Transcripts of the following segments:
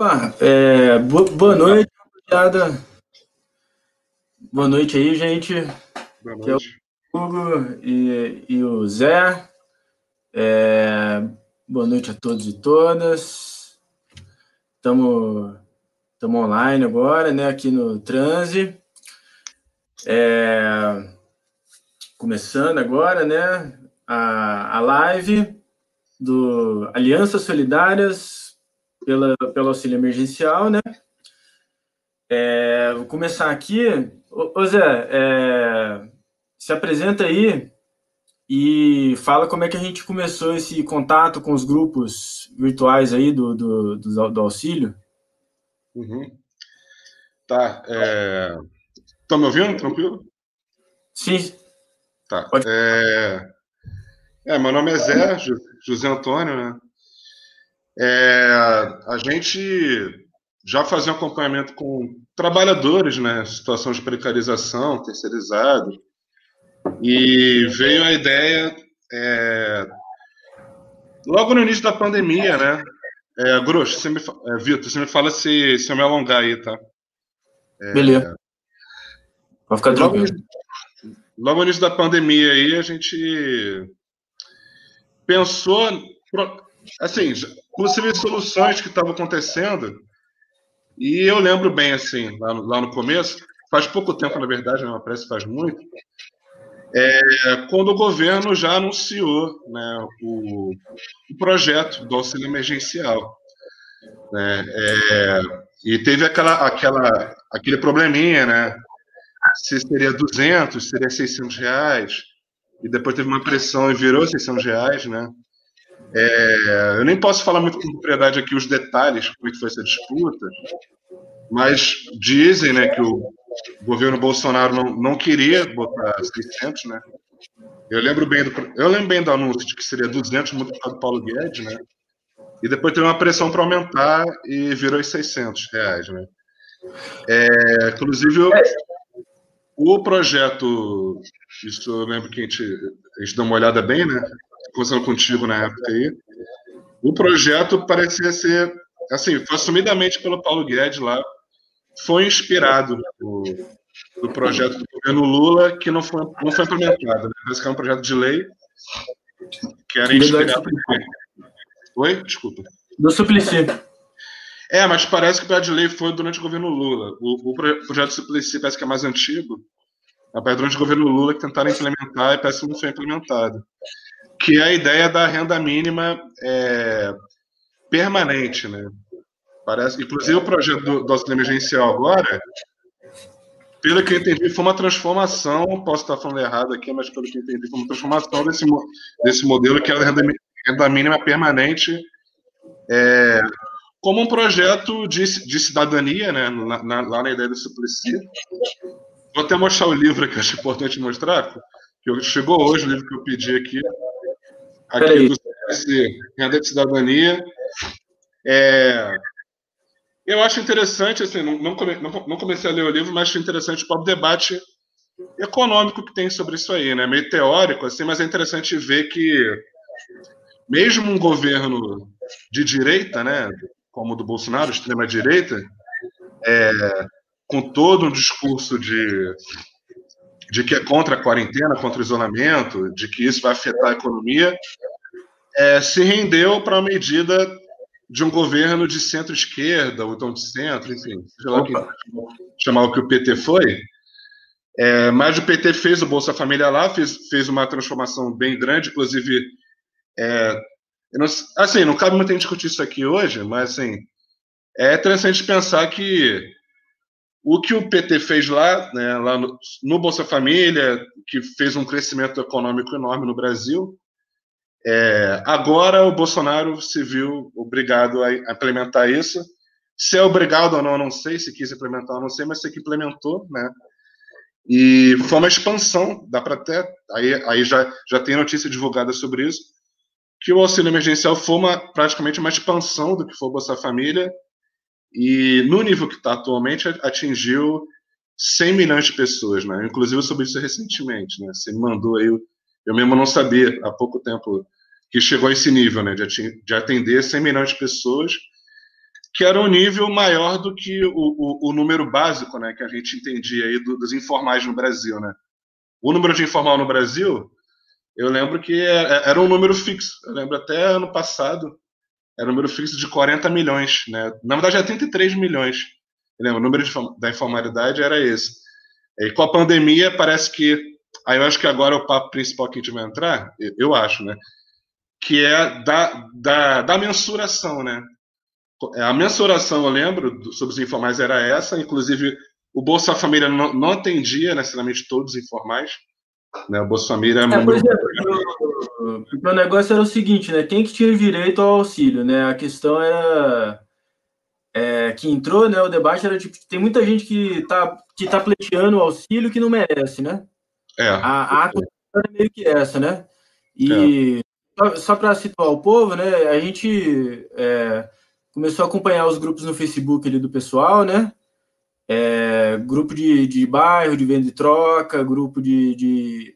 Opa, é, boa, noite, rapaziada. Boa noite aí, gente. Boa Aqui é o noite. Hugo e, e o Zé. É, boa noite a todos e todas. Estamos online agora, né? Aqui no Transe. É, começando agora, né? A, a live do Alianças Solidárias pela, pelo auxílio emergencial, né? É, vou começar aqui. Ô, Zé, é, se apresenta aí e fala como é que a gente começou esse contato com os grupos virtuais aí do, do, do, do auxílio. Uhum. Tá. É... Estão me ouvindo? Tranquilo? Sim. Tá. Pode- É... é, meu nome é Zé, José Antônio, né? É, a gente já fazia um acompanhamento com trabalhadores, né? Situação de precarização, terceirizado. E veio a ideia, é, logo no início da pandemia, né? É, Grosso, você me, é, Vitor, você me fala se, se eu me alongar aí, tá? Beleza. Pode ficar Logo, tranquilo. logo no início da pandemia aí, a gente pensou, assim, possíveis soluções que estavam acontecendo. E eu lembro bem, assim, lá no, lá no começo, faz pouco tempo, na verdade, não parece que faz muito, é, quando o governo já anunciou né, o, o projeto do auxílio emergencial. né, é, e teve aquela, aquela, aquele probleminha, né? se seria 200, se seria 600 reais, e depois teve uma pressão e virou 600 reais, né? É, eu nem posso falar muito com propriedade aqui os detalhes, como é foi essa disputa, mas dizem, né, que o governo Bolsonaro não, não queria botar 600, né? Eu lembro bem do eu lembro bem do anúncio de que seria 200 muito por do Paulo Guedes, né? E depois teve uma pressão para aumentar e virou os 600 reais, né? É, inclusive, eu- o projeto, isso eu lembro que a gente, a gente deu uma olhada bem, né? Conversando contigo na época aí. O projeto parecia ser, assim, foi assumidamente pelo Paulo Guedes lá, foi inspirado no, no projeto do governo Lula, que não foi, não foi implementado. Né? Parece que é um projeto de lei que era inspirado. Oi? Desculpa. Do Suplicy. É, mas parece que o projeto de lei foi durante o governo Lula. O, o pro- projeto Suplicy parece que é mais antigo. Mas durante o governo Lula que tentaram implementar e parece que não foi implementado. Que é a ideia da renda mínima é, permanente, né? Parece, inclusive o projeto do, do auxílio emergencial agora, pelo que eu entendi, foi uma transformação, posso estar falando errado aqui, mas pelo que eu entendi, foi uma transformação desse, desse modelo que é a renda, renda mínima permanente é, como um projeto de, de cidadania, né, na- na- lá na ideia do Suplicy. Vou até mostrar o livro que acho importante mostrar, que chegou hoje o livro que eu pedi aqui, Peraí. aqui do Suplicy, Renda de Cidadania. É, eu acho interessante, assim, não, não, come- não- não comecei a ler o livro, mas acho interessante o próprio debate econômico que tem sobre isso aí, né? Meio teórico, assim, mas é interessante ver que mesmo um governo de direita, né, como o do Bolsonaro, extrema direita, é, com todo um discurso de de que é contra a quarentena, contra o isolamento, de que isso vai afetar a economia, é, se rendeu para a medida de um governo de centro-esquerda, ou então de centro, enfim, seja lá Opa. chamar o que o PT foi. É, mas o PT fez o Bolsa Família lá, fez, fez uma transformação bem grande, inclusive. é, não, assim, não cabe muito a gente discutir isso aqui hoje, mas assim, é interessante pensar que o que o PT fez lá, né, lá no, no Bolsa Família, que fez um crescimento econômico enorme no Brasil, é, agora o Bolsonaro se viu obrigado a implementar isso. Se é obrigado ou não, não sei. Se quis implementar, não sei, mas sei que implementou, né? E foi uma expansão, dá para até. Aí, aí já, já tem notícia divulgada sobre isso, que o auxílio emergencial foi uma, praticamente uma expansão do que foi o Bolsa Família, e no nível que está atualmente, atingiu 100 milhões de pessoas, né? Inclusive, soube isso recentemente, né? Você me mandou aí, eu mesmo não sabia, há pouco tempo, que chegou a esse nível, né? De atender 100 milhões de pessoas. que era um nível maior do que o, o, o número básico, né, que a gente entendia aí do, dos informais no Brasil, né. O número de informal no Brasil, eu lembro que era, é, era um número fixo. Eu lembro até ano passado, era um número fixo de 40 milhões, né. Na verdade, é 33 milhões. Eu lembro, o número de, da informalidade era esse. E com a pandemia, parece que. Aí eu acho que agora é o papo principal que a gente vai entrar, eu acho, né? Que é da, da, da mensuração, né? É, a mensuração, eu lembro, sobre os informais era essa, inclusive o Bolsa Família não, não atendia necessariamente todos os informais, né? O Bolsa Família... É, por exemplo, o, o negócio era o seguinte, né? Quem que tinha direito ao auxílio, né? A questão era... É, que entrou, né? O debate era tipo, tem muita gente que tá, que tá pleiteando o auxílio que não merece, né? É. A, a é meio que essa, né? E é. só, só para situar o povo, né? A gente... É, começou a acompanhar os grupos no Facebook ali do pessoal, né? É, grupo de, de bairro, de venda e troca, grupo de, de.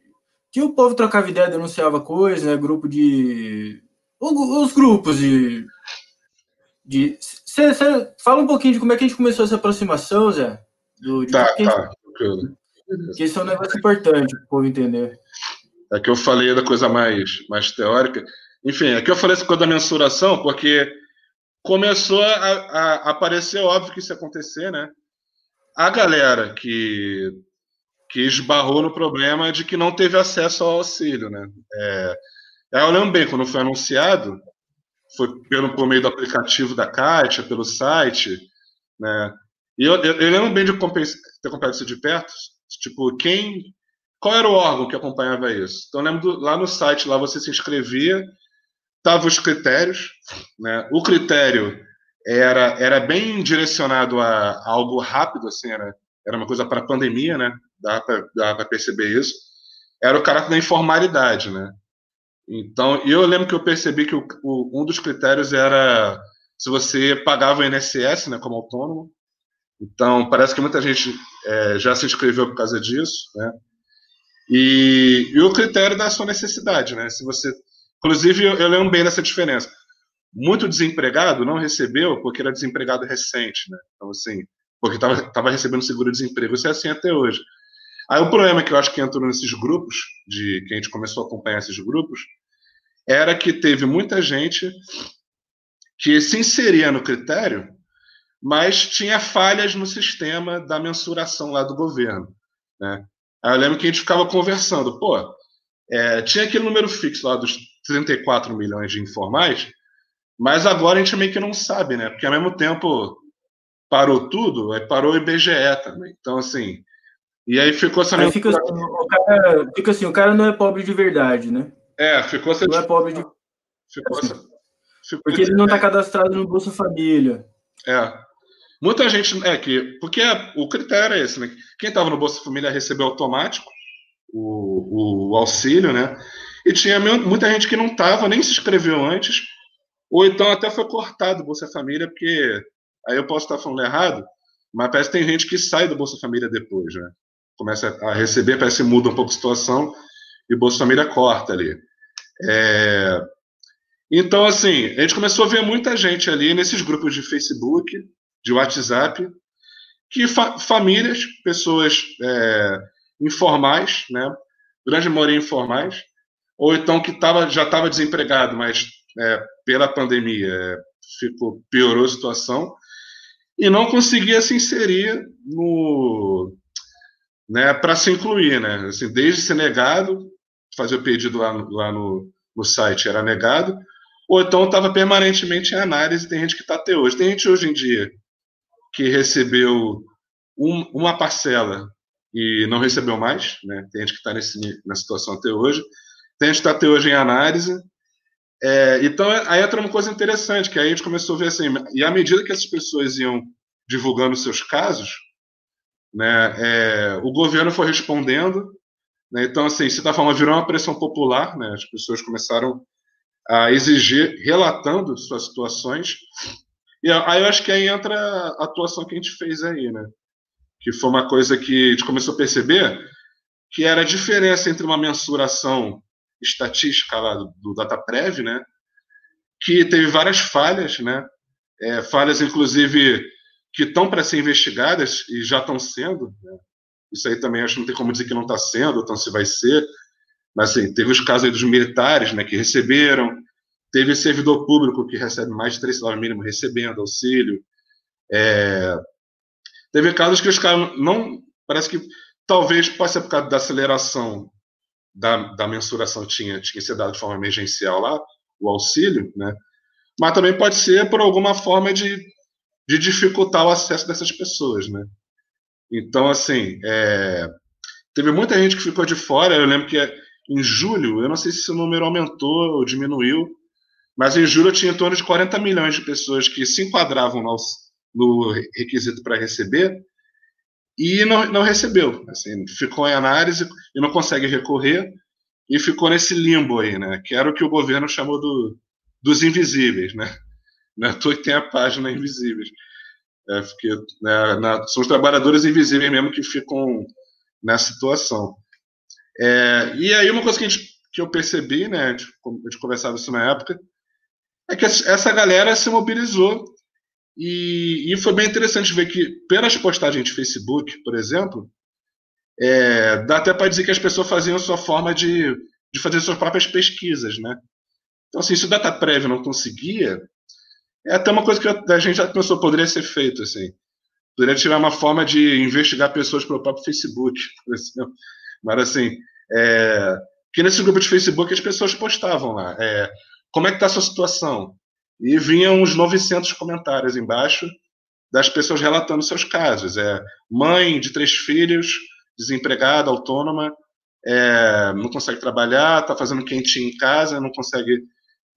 que o povo trocava ideia, denunciava coisas, né? Grupo de. Os grupos de. de cê, cê, fala um pouquinho de como é que a gente começou essa aproximação, Zé. Do, de tá, tá. Gente... Que isso é um negócio importante para o povo entender. É que eu falei da coisa mais, mais teórica. Enfim, é que eu falei essa coisa da mensuração, porque começou a, a, aparecer, óbvio que isso ia acontecer, né? A galera que, que esbarrou no problema de que não teve acesso ao auxílio, né? É, eu lembro bem, quando foi anunciado, foi pelo, por meio do aplicativo da Caixa, pelo site, né? E eu, eu, eu lembro bem de ter acompanhado isso de perto, tipo, quem... Qual era o órgão que acompanhava isso? Então, eu lembro do, lá no site, lá você se inscrevia estavam os critérios. Né? O critério era, era bem direcionado a, a algo rápido, assim, era, era uma coisa para a pandemia, né? dá para perceber isso. Era o caráter da informalidade. Né? Então, eu lembro que eu percebi que o, o, um dos critérios era se você pagava o INSS né, como autônomo. Então, parece que muita gente é, já se inscreveu por causa disso. Né? E, e o critério da sua necessidade, né? Se você Inclusive, eu, eu lembro bem dessa diferença. Muito desempregado não recebeu porque era desempregado recente, né? Então, assim, porque estava recebendo seguro-desemprego. Isso é assim até hoje. Aí o problema que eu acho que entrou nesses grupos, de que a gente começou a acompanhar esses grupos, era que teve muita gente que se inseria no critério, mas tinha falhas no sistema da mensuração lá do governo. Né? Aí eu lembro que a gente ficava conversando, pô, é, tinha aquele número fixo lá dos 34 milhões de informais, mas agora a gente meio que não sabe, né? Porque ao mesmo tempo parou tudo, aí parou o IBGE também. Então, assim. E aí ficou essa. Aí fica, assim, o cara, fica assim, o cara não é pobre de verdade, né? É, ficou essa. Não é pobre de. Ficou essa... ficou porque ele não está cadastrado no Bolsa Família. É. Muita gente. É que. Porque o critério é esse, né? Quem estava no Bolsa Família recebeu automático o, o auxílio, né? E tinha muita gente que não estava, nem se inscreveu antes, ou então até foi cortado do Bolsa Família, porque aí eu posso estar falando errado, mas parece que tem gente que sai do Bolsa Família depois, né? Começa a receber, parece que muda um pouco a situação e o Bolsa Família corta ali. É... Então, assim, a gente começou a ver muita gente ali nesses grupos de Facebook, de WhatsApp, que fa famílias, pessoas é, informais, né? grande maioria informais, ou então que tava, já estava desempregado, mas é, pela pandemia é, ficou, piorou a situação, e não conseguia se inserir no. Né, para se incluir, né? Assim, desde ser negado, fazer o pedido lá no, lá no, no site era negado, ou então estava permanentemente em análise. Tem gente que está até hoje. Tem gente hoje em dia que recebeu um, uma parcela e não recebeu mais, né? Tem gente que está na situação até hoje. Tem gente que está até hoje em análise. É, então, aí entra uma coisa interessante, que aí a gente começou a ver assim, e à medida que essas pessoas iam divulgando seus casos, né, é, o governo foi respondendo, né, então, assim, se da forma virou uma pressão popular, né, as pessoas começaram a exigir, relatando suas situações, e aí eu acho que aí entra a atuação que a gente fez aí, né, que foi uma coisa que a gente começou a perceber, que era a diferença entre uma mensuração estatística lá do, do DataPrev, né, que teve várias falhas, né, é, falhas, inclusive, que estão para ser investigadas e já estão sendo. Né? Isso aí também acho que não tem como dizer que não está sendo, então se vai ser. Mas, assim, teve os casos dos militares, né, que receberam, teve servidor público que recebe mais de três salários mínimos recebendo auxílio. É, teve casos que os caras não. Parece que talvez possa ser por causa da aceleração da, da mensuração tinha, tinha sido dado de forma emergencial lá, o auxílio, né? Mas também pode ser por alguma forma de, de dificultar o acesso dessas pessoas, né? Então, assim, é, teve muita gente que ficou de fora. Eu lembro que em julho, eu não sei se esse número aumentou ou diminuiu, mas em julho tinha em torno de 40 milhões de pessoas que se enquadravam no, no requisito para receber e não, não recebeu. Assim, ficou em análise e não consegue recorrer e ficou nesse limbo aí, né? Que era o que o governo chamou do, dos invisíveis, né? É que tem a página invisíveis. É, porque, né, na, são os trabalhadores invisíveis mesmo que ficam nessa situação. É, e aí uma coisa que, gente, que eu percebi, né, a gente, a gente conversava isso na época, é que essa galera se mobilizou e, e foi bem interessante ver que, pelas postagens de Facebook, por exemplo, é, dá até para dizer que as pessoas faziam sua forma de, de fazer suas próprias pesquisas, né? Então, assim, se o data prévio não conseguia, é até uma coisa que a gente já pensou poderia ser feito, assim. Poderia tirar uma forma de investigar pessoas pelo próprio Facebook. Mas, assim, é, que nesse grupo de Facebook as pessoas postavam lá. É, como é que está a sua situação? E vinham uns 900 comentários embaixo das pessoas relatando seus casos. É mãe de três filhos, desempregada, autônoma, é, não consegue trabalhar, está fazendo quentinho em casa, não consegue,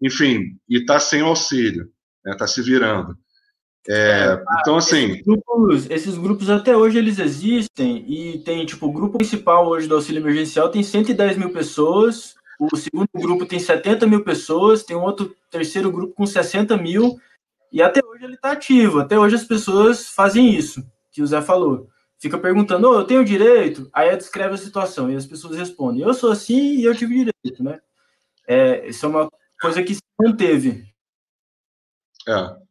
enfim, e está sem auxílio, está né, tá se virando. É, então, assim. Esses grupos, esses grupos, até hoje eles existem e tem, tipo, o grupo principal hoje do auxílio emergencial tem 110 mil pessoas o segundo grupo tem 70 mil pessoas, tem um outro terceiro grupo com 60 mil, e até hoje ele está ativo. Até hoje as pessoas fazem isso, que o Zé falou. Fica perguntando, oh, eu tenho direito? Aí descreve a situação, e as pessoas respondem, eu sou assim e eu tive direito, né? É, isso é uma coisa que se manteve. É.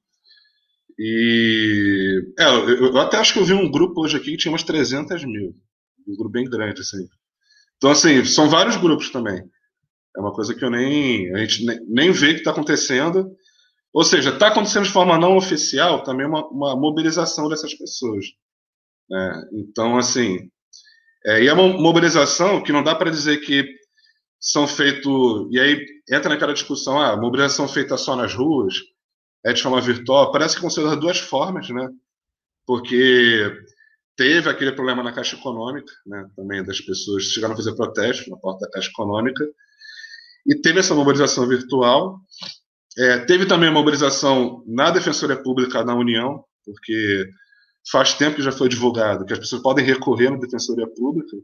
E é, eu, até acho que eu vi um grupo hoje aqui que tinha umas 300 mil. Um grupo bem grande, assim. Então, assim, são vários grupos também. É uma coisa que eu nem, a gente nem, vê que está acontecendo. Ou seja, está acontecendo de forma não oficial também uma, uma mobilização dessas pessoas. Né? Então, assim, é, e é mobilização que não dá para dizer que são feitos. E aí entra naquela discussão: ah, mobilização feita só nas ruas, é de forma virtual. Parece que considera duas formas, né? Porque teve aquele problema na Caixa Econômica, né? Também das pessoas chegaram a fazer protesto na porta da Caixa Econômica e teve essa mobilização virtual. É, teve também a mobilização na Defensoria Pública da União, porque faz tempo que já foi divulgado que as pessoas podem recorrer na Defensoria Pública.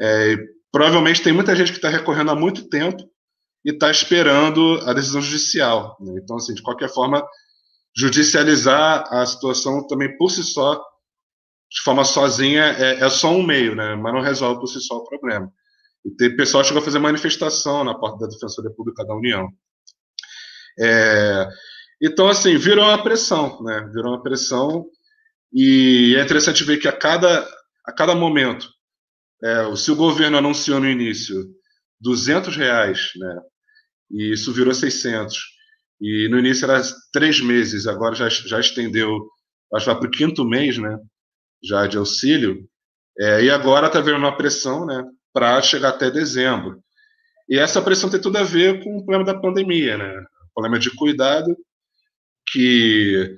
É, provavelmente tem muita gente que está recorrendo há muito tempo e está esperando a decisão judicial. Né? Então, assim, de qualquer forma, judicializar a situação também por si só, de forma sozinha, é, é só um meio, né? mas não resolve por si só o problema. O pessoal chegou a fazer manifestação na porta da Defensoria Pública da União. É, então, assim, virou uma pressão, né? Virou uma pressão e é interessante ver que a cada, a cada momento, é, se o governo anunciou no início 200 reais, né? E isso virou 600. E no início era três meses, agora já, já estendeu, acho que para o quinto mês, né? Já de auxílio. É, e agora está vendo uma pressão, né? Para chegar até dezembro. E essa pressão tem tudo a ver com o problema da pandemia, né? O problema de cuidado, que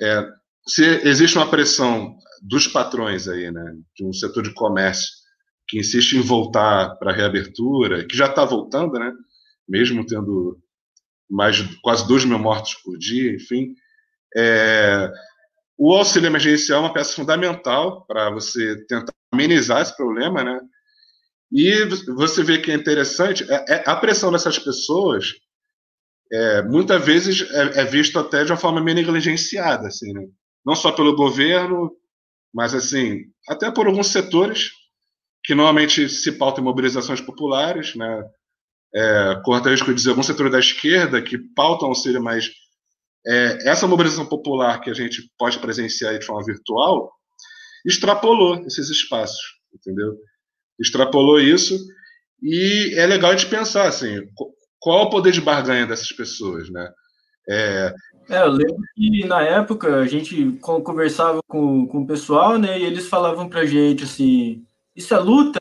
é, se existe uma pressão dos patrões aí, né, de um setor de comércio que insiste em voltar para a reabertura, que já está voltando, né, mesmo tendo mais quase 2 mil mortos por dia, enfim, é, o auxílio emergencial é uma peça fundamental para você tentar amenizar esse problema, né, e você vê que é interessante, é, é, a pressão dessas pessoas é, muitas vezes é, é visto até de uma forma meio negligenciada, assim, né? não só pelo governo, mas assim até por alguns setores que normalmente se pautam em mobilizações populares, né? É, corta risco de dizer alguns setores da esquerda que pautam auxílio mais é, essa mobilização popular que a gente pode presenciar de forma virtual extrapolou esses espaços, entendeu? Extrapolou isso e é legal de pensar assim, qual o poder de barganha dessas pessoas, né? É, é, eu lembro que na época a gente conversava com, com o pessoal, né? E eles falavam pra gente assim: isso é luta,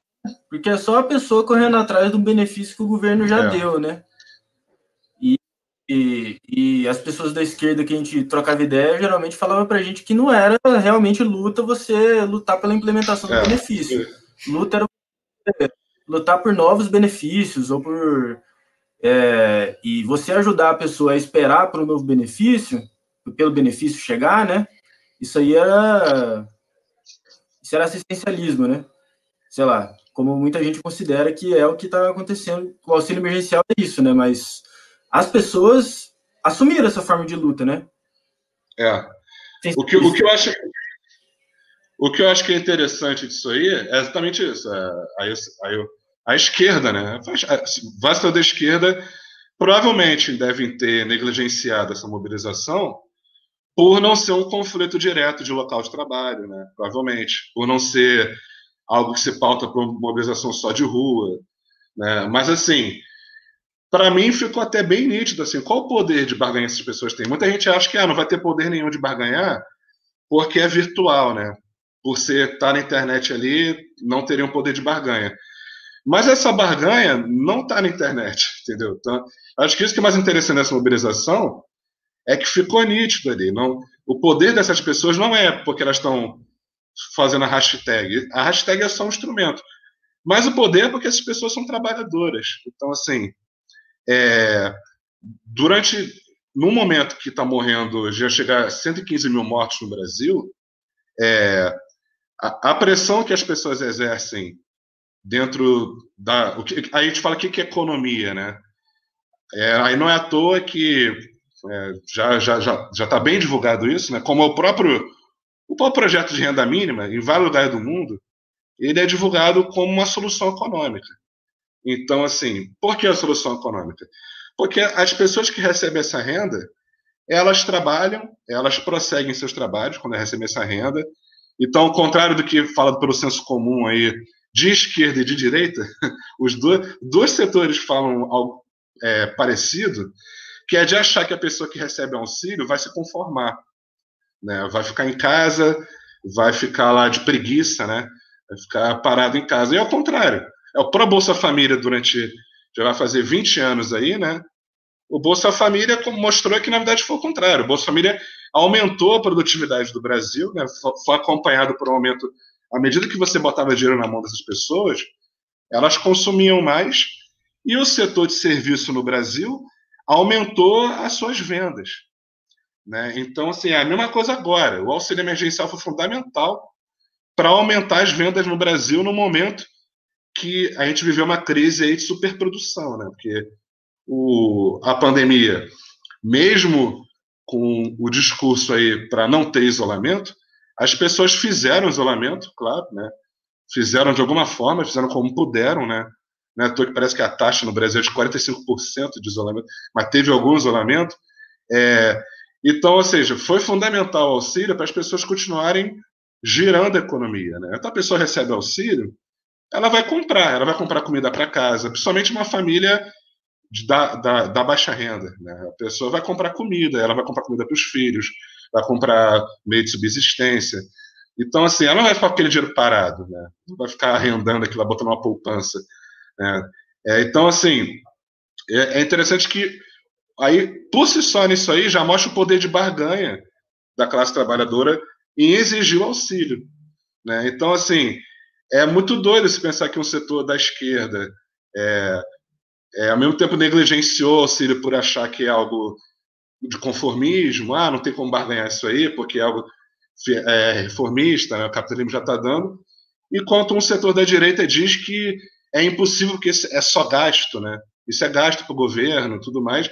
porque é só a pessoa correndo atrás do benefício que o governo já é. deu, né? E, e, e, as pessoas da esquerda que a gente trocava ideia geralmente falavam pra gente que não era realmente luta você lutar pela implementação do é. benefício. Luta era lutar por novos benefícios ou por é, e você ajudar a pessoa a esperar para o novo benefício, pelo benefício chegar, né? Isso aí era, isso era assistencialismo, né? Sei lá, como muita gente considera que é o que está acontecendo com o auxílio emergencial, é isso, né? Mas as pessoas assumiram essa forma de luta, né? É. O que, o que eu acho o que eu acho que é interessante disso aí é exatamente isso. É, aí eu, a esquerda, né? Vasta da esquerda provavelmente devem ter negligenciado essa mobilização por não ser um conflito direto de local de trabalho, né? Provavelmente, por não ser algo que se pauta por mobilização só de rua, né? Mas assim, para mim ficou até bem nítido assim, qual o poder de barganha essas pessoas têm? Muita gente acha que ah, não vai ter poder nenhum de barganhar porque é virtual, né? Por ser estar tá na internet ali, não teria um poder de barganha. Mas essa barganha não está na internet, entendeu? Então, acho que isso que é mais interessante nessa mobilização é que ficou nítido ali. Não, o poder dessas pessoas não é porque elas estão fazendo a hashtag. A hashtag é só um instrumento. Mas o poder é porque essas pessoas são trabalhadoras. Então, assim, é, durante. No momento que está morrendo, já chegar a 115 mil mortos no Brasil, é, a, a pressão que as pessoas exercem dentro da. Que, aí a gente fala o que, que é economia, né? É, aí não é à toa que é, já já já já está bem divulgado isso, né? Como o próprio o próprio projeto de renda mínima em vários lugares do mundo ele é divulgado como uma solução econômica. Então, assim, por que a solução econômica? Porque as pessoas que recebem essa renda, elas trabalham, elas prosseguem seus trabalhos quando recebem essa renda. Então, ao contrário do que fala pelo senso comum aí, de esquerda e de direita, os dois, dois setores falam algo é, parecido, que é de achar que a pessoa que recebe auxílio vai se conformar, né? vai ficar em casa, vai ficar lá de preguiça, né? vai ficar parado em casa. E ao contrário, é o Pro Bolsa Família durante, já vai fazer 20 anos aí, né? O Bolsa Família mostrou que, na verdade, foi o contrário. O Bolsa Família aumentou a produtividade do Brasil, né? foi acompanhado por um aumento à medida que você botava dinheiro na mão dessas pessoas, elas consumiam mais e o setor de serviço no Brasil aumentou as suas vendas. Né? Então, assim, é a mesma coisa agora. O auxílio emergencial foi fundamental para aumentar as vendas no Brasil no momento que a gente viveu uma crise aí de superprodução, né? Porque o, a pandemia, mesmo com o discurso aí para não ter isolamento, as pessoas fizeram isolamento, claro, né? Fizeram de alguma forma, fizeram como puderam, né? Né, que parece que a taxa no Brasil é de 45% de isolamento, mas teve algum isolamento. É, então, ou seja, foi fundamental o auxílio para as pessoas continuarem girando a economia. Né? Então, a pessoa recebe auxílio, ela vai comprar, ela vai comprar comida para casa, principalmente uma família de, da, da, da, baixa renda. Né? A pessoa vai comprar comida, ela vai comprar comida para os filhos, vai comprar meio de subsistência. Então, assim, ela não vai ficar com aquele dinheiro parado, né? Não vai ficar arrendando aquilo, botando uma poupança. Né? É, então, assim, é, é, interessante que aí, por si só nisso aí, já mostra o poder de barganha da classe trabalhadora em exigir o auxílio. Né? Então, assim, é muito doido se pensar que um setor da esquerda é, é, ao mesmo tempo negligenciou o auxílio por achar que é algo de conformismo, ah, não tem como barganhar isso aí, porque é algo é, reformista, né, o capitalismo já está dando, enquanto um setor da direita diz que é impossível, que é só gasto, né? Isso é gasto para o governo, tudo mais.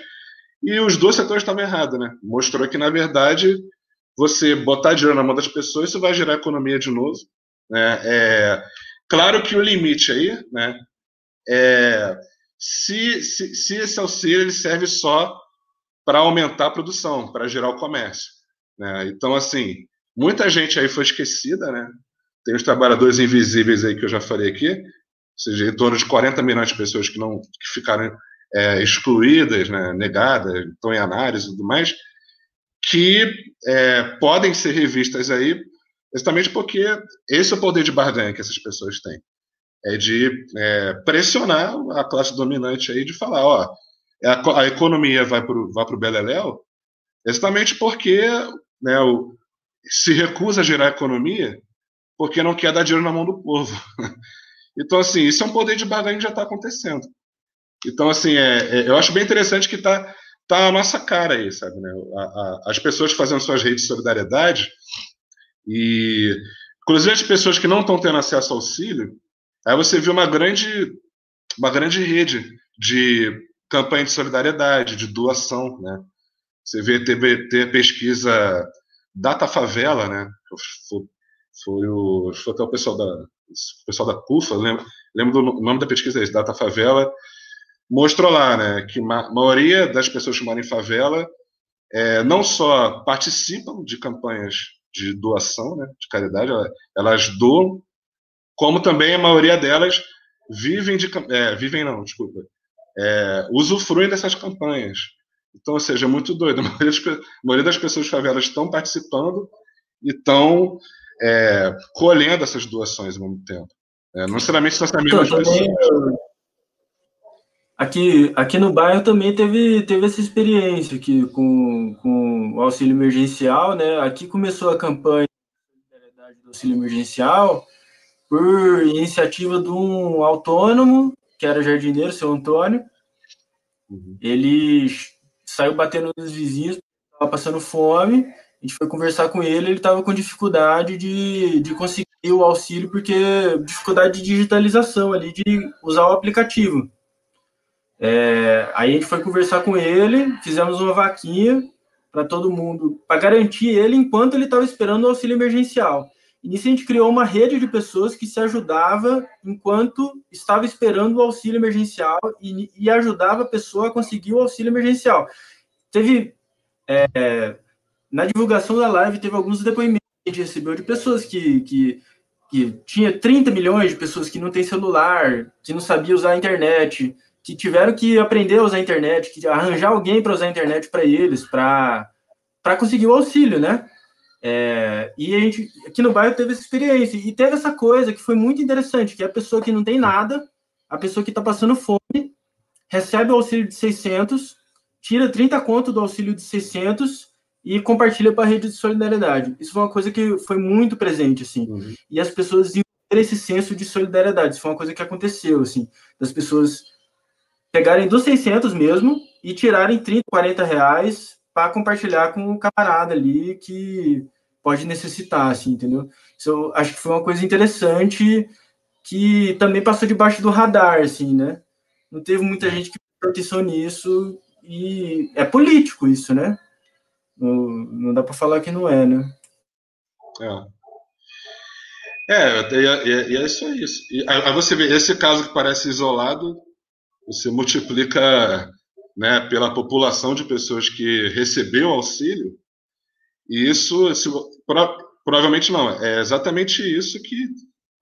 E os dois setores estavam errados, né? Mostrou que, na verdade, você botar dinheiro na mão das pessoas, isso vai gerar economia de novo. Né? É, claro que o limite aí, né? É, se, se, se esse auxílio ele serve só para aumentar a produção, para gerar o comércio. Né? Então, assim, muita gente aí foi esquecida, né? Tem os trabalhadores invisíveis aí que eu já falei aqui, ou seja, em torno de 40 milhões de pessoas que não que ficaram é, excluídas, né, negadas, estão em análise e tudo mais, que é, podem ser revistas aí, exatamente porque esse é o poder de barganha que essas pessoas têm. É de é, pressionar a classe dominante aí de falar, ó, a, a economia vai para o vai Beleléu, exatamente porque né, o, se recusa a gerar economia porque não quer dar dinheiro na mão do povo. Então, assim, isso é um poder de barganha que já está acontecendo. Então, assim, é, é, eu acho bem interessante que está tá a nossa cara aí, sabe? Né? A, a, as pessoas fazendo suas redes de solidariedade e, inclusive, as pessoas que não estão tendo acesso ao auxílio, aí você viu uma grande, uma grande rede de campanha de solidariedade, de doação, né? Você vê, teve, teve a pesquisa Data Favela, né? Foi, foi, o, foi até o pessoal da, o pessoal da CUFA, lembro, lembro do nome da pesquisa, é esse, Data Favela, mostrou lá né, que a maioria das pessoas que moram em favela é, não só participam de campanhas de doação, né, de caridade, elas doam, como também a maioria delas vivem de é, vivem não, desculpa, é, usufruem dessas campanhas. Então, ou seja, é muito doido. A maioria, das, a maioria das pessoas de favelas estão participando e estão é, colhendo essas doações ao mesmo tempo. É, não necessariamente são as mesmas pessoas. Aqui, aqui no bairro também teve, teve essa experiência aqui com, com o auxílio emergencial, né? Aqui começou a campanha do auxílio emergencial por iniciativa de um autônomo, que era jardineiro, seu Antônio. Uhum. Ele saiu batendo nos vizinhos, estava passando fome. A gente foi conversar com ele, ele estava com dificuldade de, de conseguir o auxílio, porque dificuldade de digitalização ali, de usar o aplicativo. É, aí a gente foi conversar com ele, fizemos uma vaquinha para todo mundo, para garantir ele enquanto ele estava esperando o auxílio emergencial. E nisso a gente criou uma rede de pessoas que se ajudava enquanto estava esperando o auxílio emergencial e, e ajudava a pessoa a conseguir o auxílio emergencial. Teve, é, na divulgação da live, teve alguns depoimentos que a gente recebeu de pessoas que, que, que tinha 30 milhões de pessoas que não têm celular, que não sabia usar a internet, que tiveram que aprender a usar a internet, que arranjar alguém para usar a internet para eles, para conseguir o auxílio, né? É, e a gente aqui no bairro teve essa experiência e teve essa coisa que foi muito interessante, que é a pessoa que não tem nada, a pessoa que está passando fome, recebe o auxílio de 600, tira 30 conto do auxílio de 600 e compartilha para a rede de solidariedade. Isso foi uma coisa que foi muito presente, assim. Uhum. E as pessoas esse senso de solidariedade. Isso foi uma coisa que aconteceu, assim, das pessoas pegarem dos 600 mesmo e tirarem 30, 40 reais para compartilhar com o camarada ali que pode necessitar, assim, entendeu? Isso eu acho que foi uma coisa interessante que também passou debaixo do radar, assim, né? Não teve muita gente que prestou atenção nisso e é político isso, né? Não, não dá para falar que não é, né? É. É, e é, é, é isso aí. Aí você vê, esse caso que parece isolado, você multiplica né, pela população de pessoas que recebeu auxílio, e isso, se, pro, provavelmente não, é exatamente isso que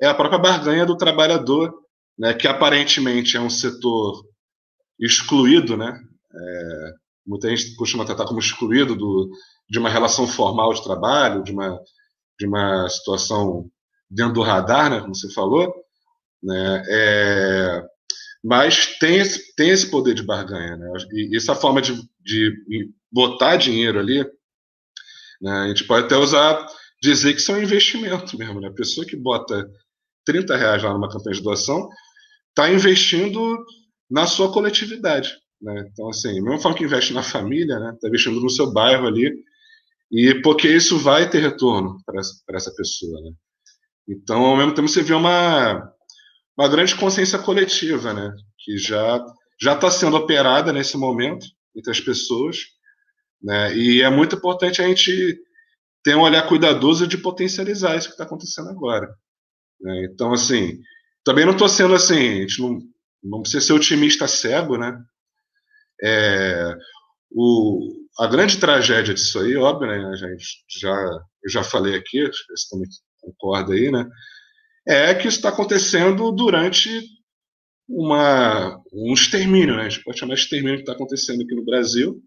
é a própria barganha do trabalhador, né, que aparentemente é um setor excluído, né, é, muita gente costuma tratar como excluído do, de uma relação formal de trabalho, de uma, de uma situação dentro do radar, né, como você falou, né, é, mas tem esse, tem esse poder de barganha. Né? E essa forma de, de botar dinheiro ali, né, a gente pode até usar, dizer que isso é um investimento mesmo. Né? A pessoa que bota 30 reais lá numa campanha de doação está investindo na sua coletividade. Né? Então, assim, mesmo forma que investe na família, está né? Tá investindo no seu bairro ali, e porque isso vai ter retorno para essa, essa pessoa. Né? Então, ao mesmo tempo, você vê uma, uma grande consciência coletiva, né? Que já já está sendo operada nesse momento entre as pessoas, né? E é muito importante a gente ter um olhar cuidadoso de potencializar isso que está acontecendo agora. Né? Então, assim, também não estou sendo assim, a gente não, não precisa ser otimista cego, né? É, o, a grande tragédia disso aí, óbvio, né, gente, já, eu já falei aqui, acho que você também concorda aí, né, é que isso está acontecendo durante uma, um extermínio, né, a gente pode chamar de extermínio que está acontecendo aqui no Brasil,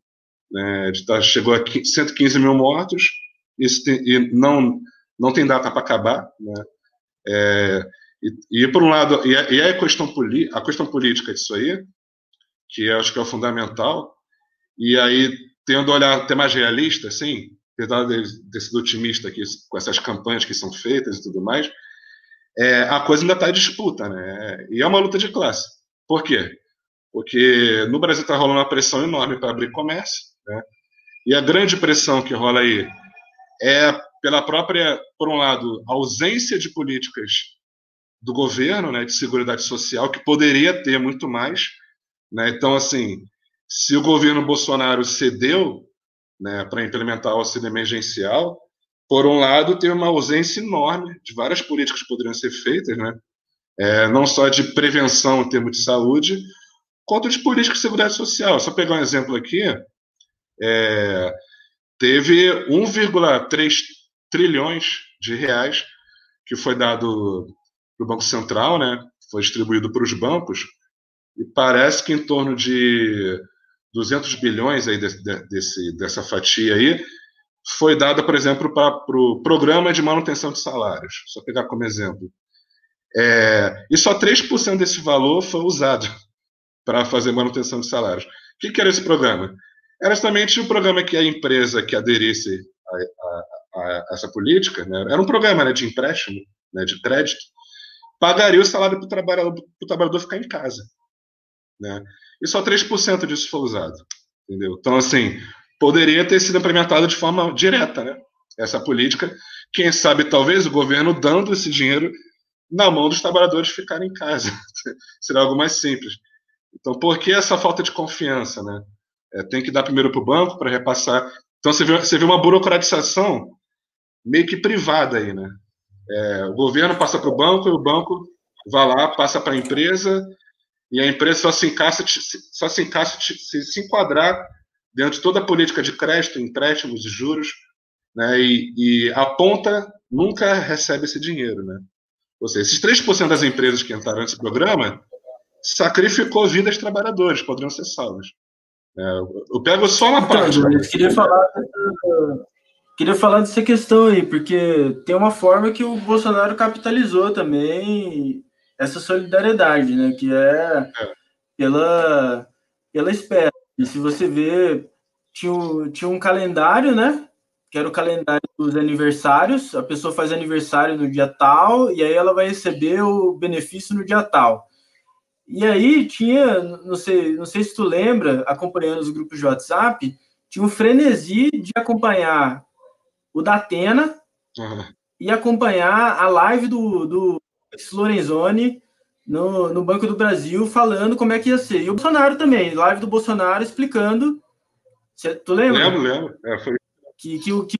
né, tá, chegou a 115 mil mortos, e não, não tem data para acabar, né, é, e, e, por um lado, e, a, e a, questão, a questão política disso aí, que acho que é o fundamental, e aí, tendo um olhar até mais realista, assim, apesar de ter sido otimista aqui com essas campanhas que são feitas e tudo mais, é, a coisa ainda está em disputa, né? E é uma luta de classe. Por quê? Porque no Brasil está rolando uma pressão enorme para abrir comércio, né? E a grande pressão que rola aí é pela própria, por um lado, ausência de políticas do governo, né, de seguridade social, que poderia ter muito mais. Né? Então, assim, se o governo Bolsonaro cedeu né, para implementar o auxílio emergencial, por um lado, tem uma ausência enorme de várias políticas que poderiam ser feitas, né? É, não só de prevenção em termos de saúde, quanto de política de seguridade social. Só pegar um exemplo aqui, é, teve 1,3 trilhões de reais que foi dado para o Banco Central, né? Foi distribuído para os bancos e parece que em torno de 200 bilhões aí desse, desse, dessa fatia aí foi dada, por exemplo, para o pro programa de manutenção de salários. Só pegar como exemplo. É, e só 3% desse valor foi usado para fazer manutenção de salários. O que, que, era esse programa? Era justamente o programa que a empresa que aderisse a, a, a essa política, né, era um programa né, de empréstimo, né, de crédito, pagaria o salário para o trabalhador, trabalhador, ficar em casa. Né? E só 3% disso foi usado. Entendeu? Então, assim, poderia ter sido implementado de forma direta né? essa política. Quem sabe, talvez, o governo dando esse dinheiro na mão dos trabalhadores ficarem em casa. Será algo mais simples. Então, por que essa falta de confiança? Né? É, tem que dar primeiro para o banco para repassar. Então, você vê, você vê uma burocratização meio que privada aí, né? É, o governo passa para o banco e o banco vai lá, passa para a empresa e a empresa só se encaixa, só se, encaixa se, se enquadrar dentro de toda a política de crédito, empréstimos e juros, né, e, e, a ponta nunca recebe esse dinheiro. Né? Ou seja, esses 3% das empresas que entraram nesse programa sacrificou vidas trabalhadores, poderiam ser salvas. É, eu pego só uma então, parte. Eu queria falar Queria falar dessa questão aí, porque tem uma forma que o Bolsonaro capitalizou também essa solidariedade, né? Que é, é. pela, pela espera. E se você vê, tinha, tinha um calendário, né? Que era o calendário dos aniversários. A pessoa faz aniversário no dia tal, e aí ela vai receber o benefício no dia tal. E aí tinha, não sei, não sei se tu lembra, acompanhando os grupos de WhatsApp, tinha um frenesi de acompanhar o da Atena uhum. e acompanhar a live do, do Lorenzoni no, no Banco do Brasil falando como é que ia ser. E o Bolsonaro também, live do Bolsonaro explicando. Cê, tu lembra? Lembro, lembro. É, foi... que, que, que,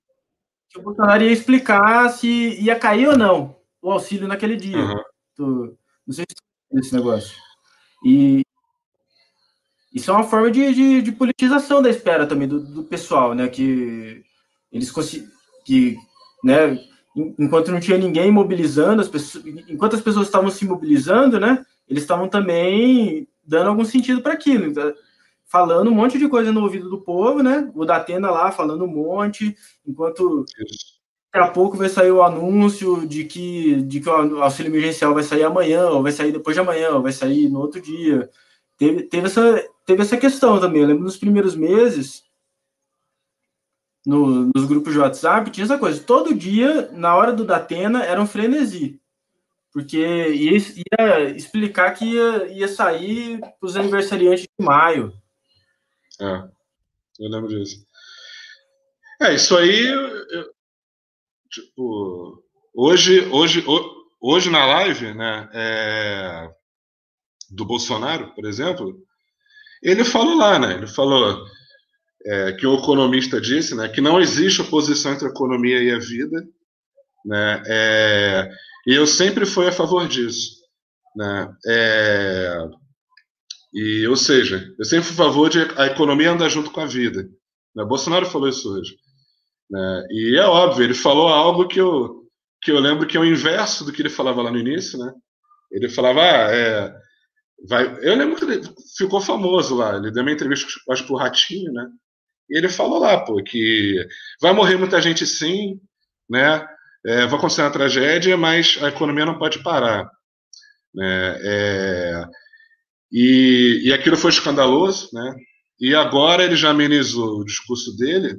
que, o Bolsonaro ia explicar se ia cair ou não o auxílio naquele dia. Uhum. Tu, não sei se tu esse negócio. E isso é uma forma de, de, de politização da espera também do, do pessoal, né? Que eles que, né, enquanto não tinha ninguém mobilizando, as pessoas, enquanto as pessoas estavam se mobilizando, né, eles estavam também dando algum sentido para aquilo, então, falando um monte de coisa no ouvido do povo, né, o da Atena lá falando um monte, enquanto daqui a pouco vai sair o anúncio de que, de que o auxílio emergencial vai sair amanhã, ou vai sair depois de amanhã, ou vai sair no outro dia. Teve, teve, essa, teve essa questão também. Eu lembro nos primeiros meses, no, nos grupos de WhatsApp, tinha essa coisa. Todo dia, na hora do Datena, era um frenesi. Porque ia, ia explicar que ia, ia sair os aniversariantes de maio. É, eu lembro disso. É, isso aí. Eu, tipo, hoje, hoje, hoje na live, né, é, do Bolsonaro, por exemplo, ele falou lá, né? Ele falou é, que um economista disse, né, que não existe oposição entre a economia e a vida, né, é, e eu sempre fui a favor disso, né, é, E, ou seja, eu sempre fui a favor de a economia andar junto com a vida. Né? Bolsonaro falou isso hoje. Né? E é óbvio, ele falou algo que eu, que eu lembro que é o inverso do que ele falava lá no início. Né? Ele falava, ah, é, vai... eu lembro que ele ficou famoso lá, ele deu uma entrevista, acho que o Ratinho, né? E ele falou lá, pô, que vai morrer muita gente sim, né? É, vai acontecer uma tragédia, mas a economia não pode parar. Né? É, e, e aquilo foi escandaloso, né? E agora ele já amenizou o discurso dele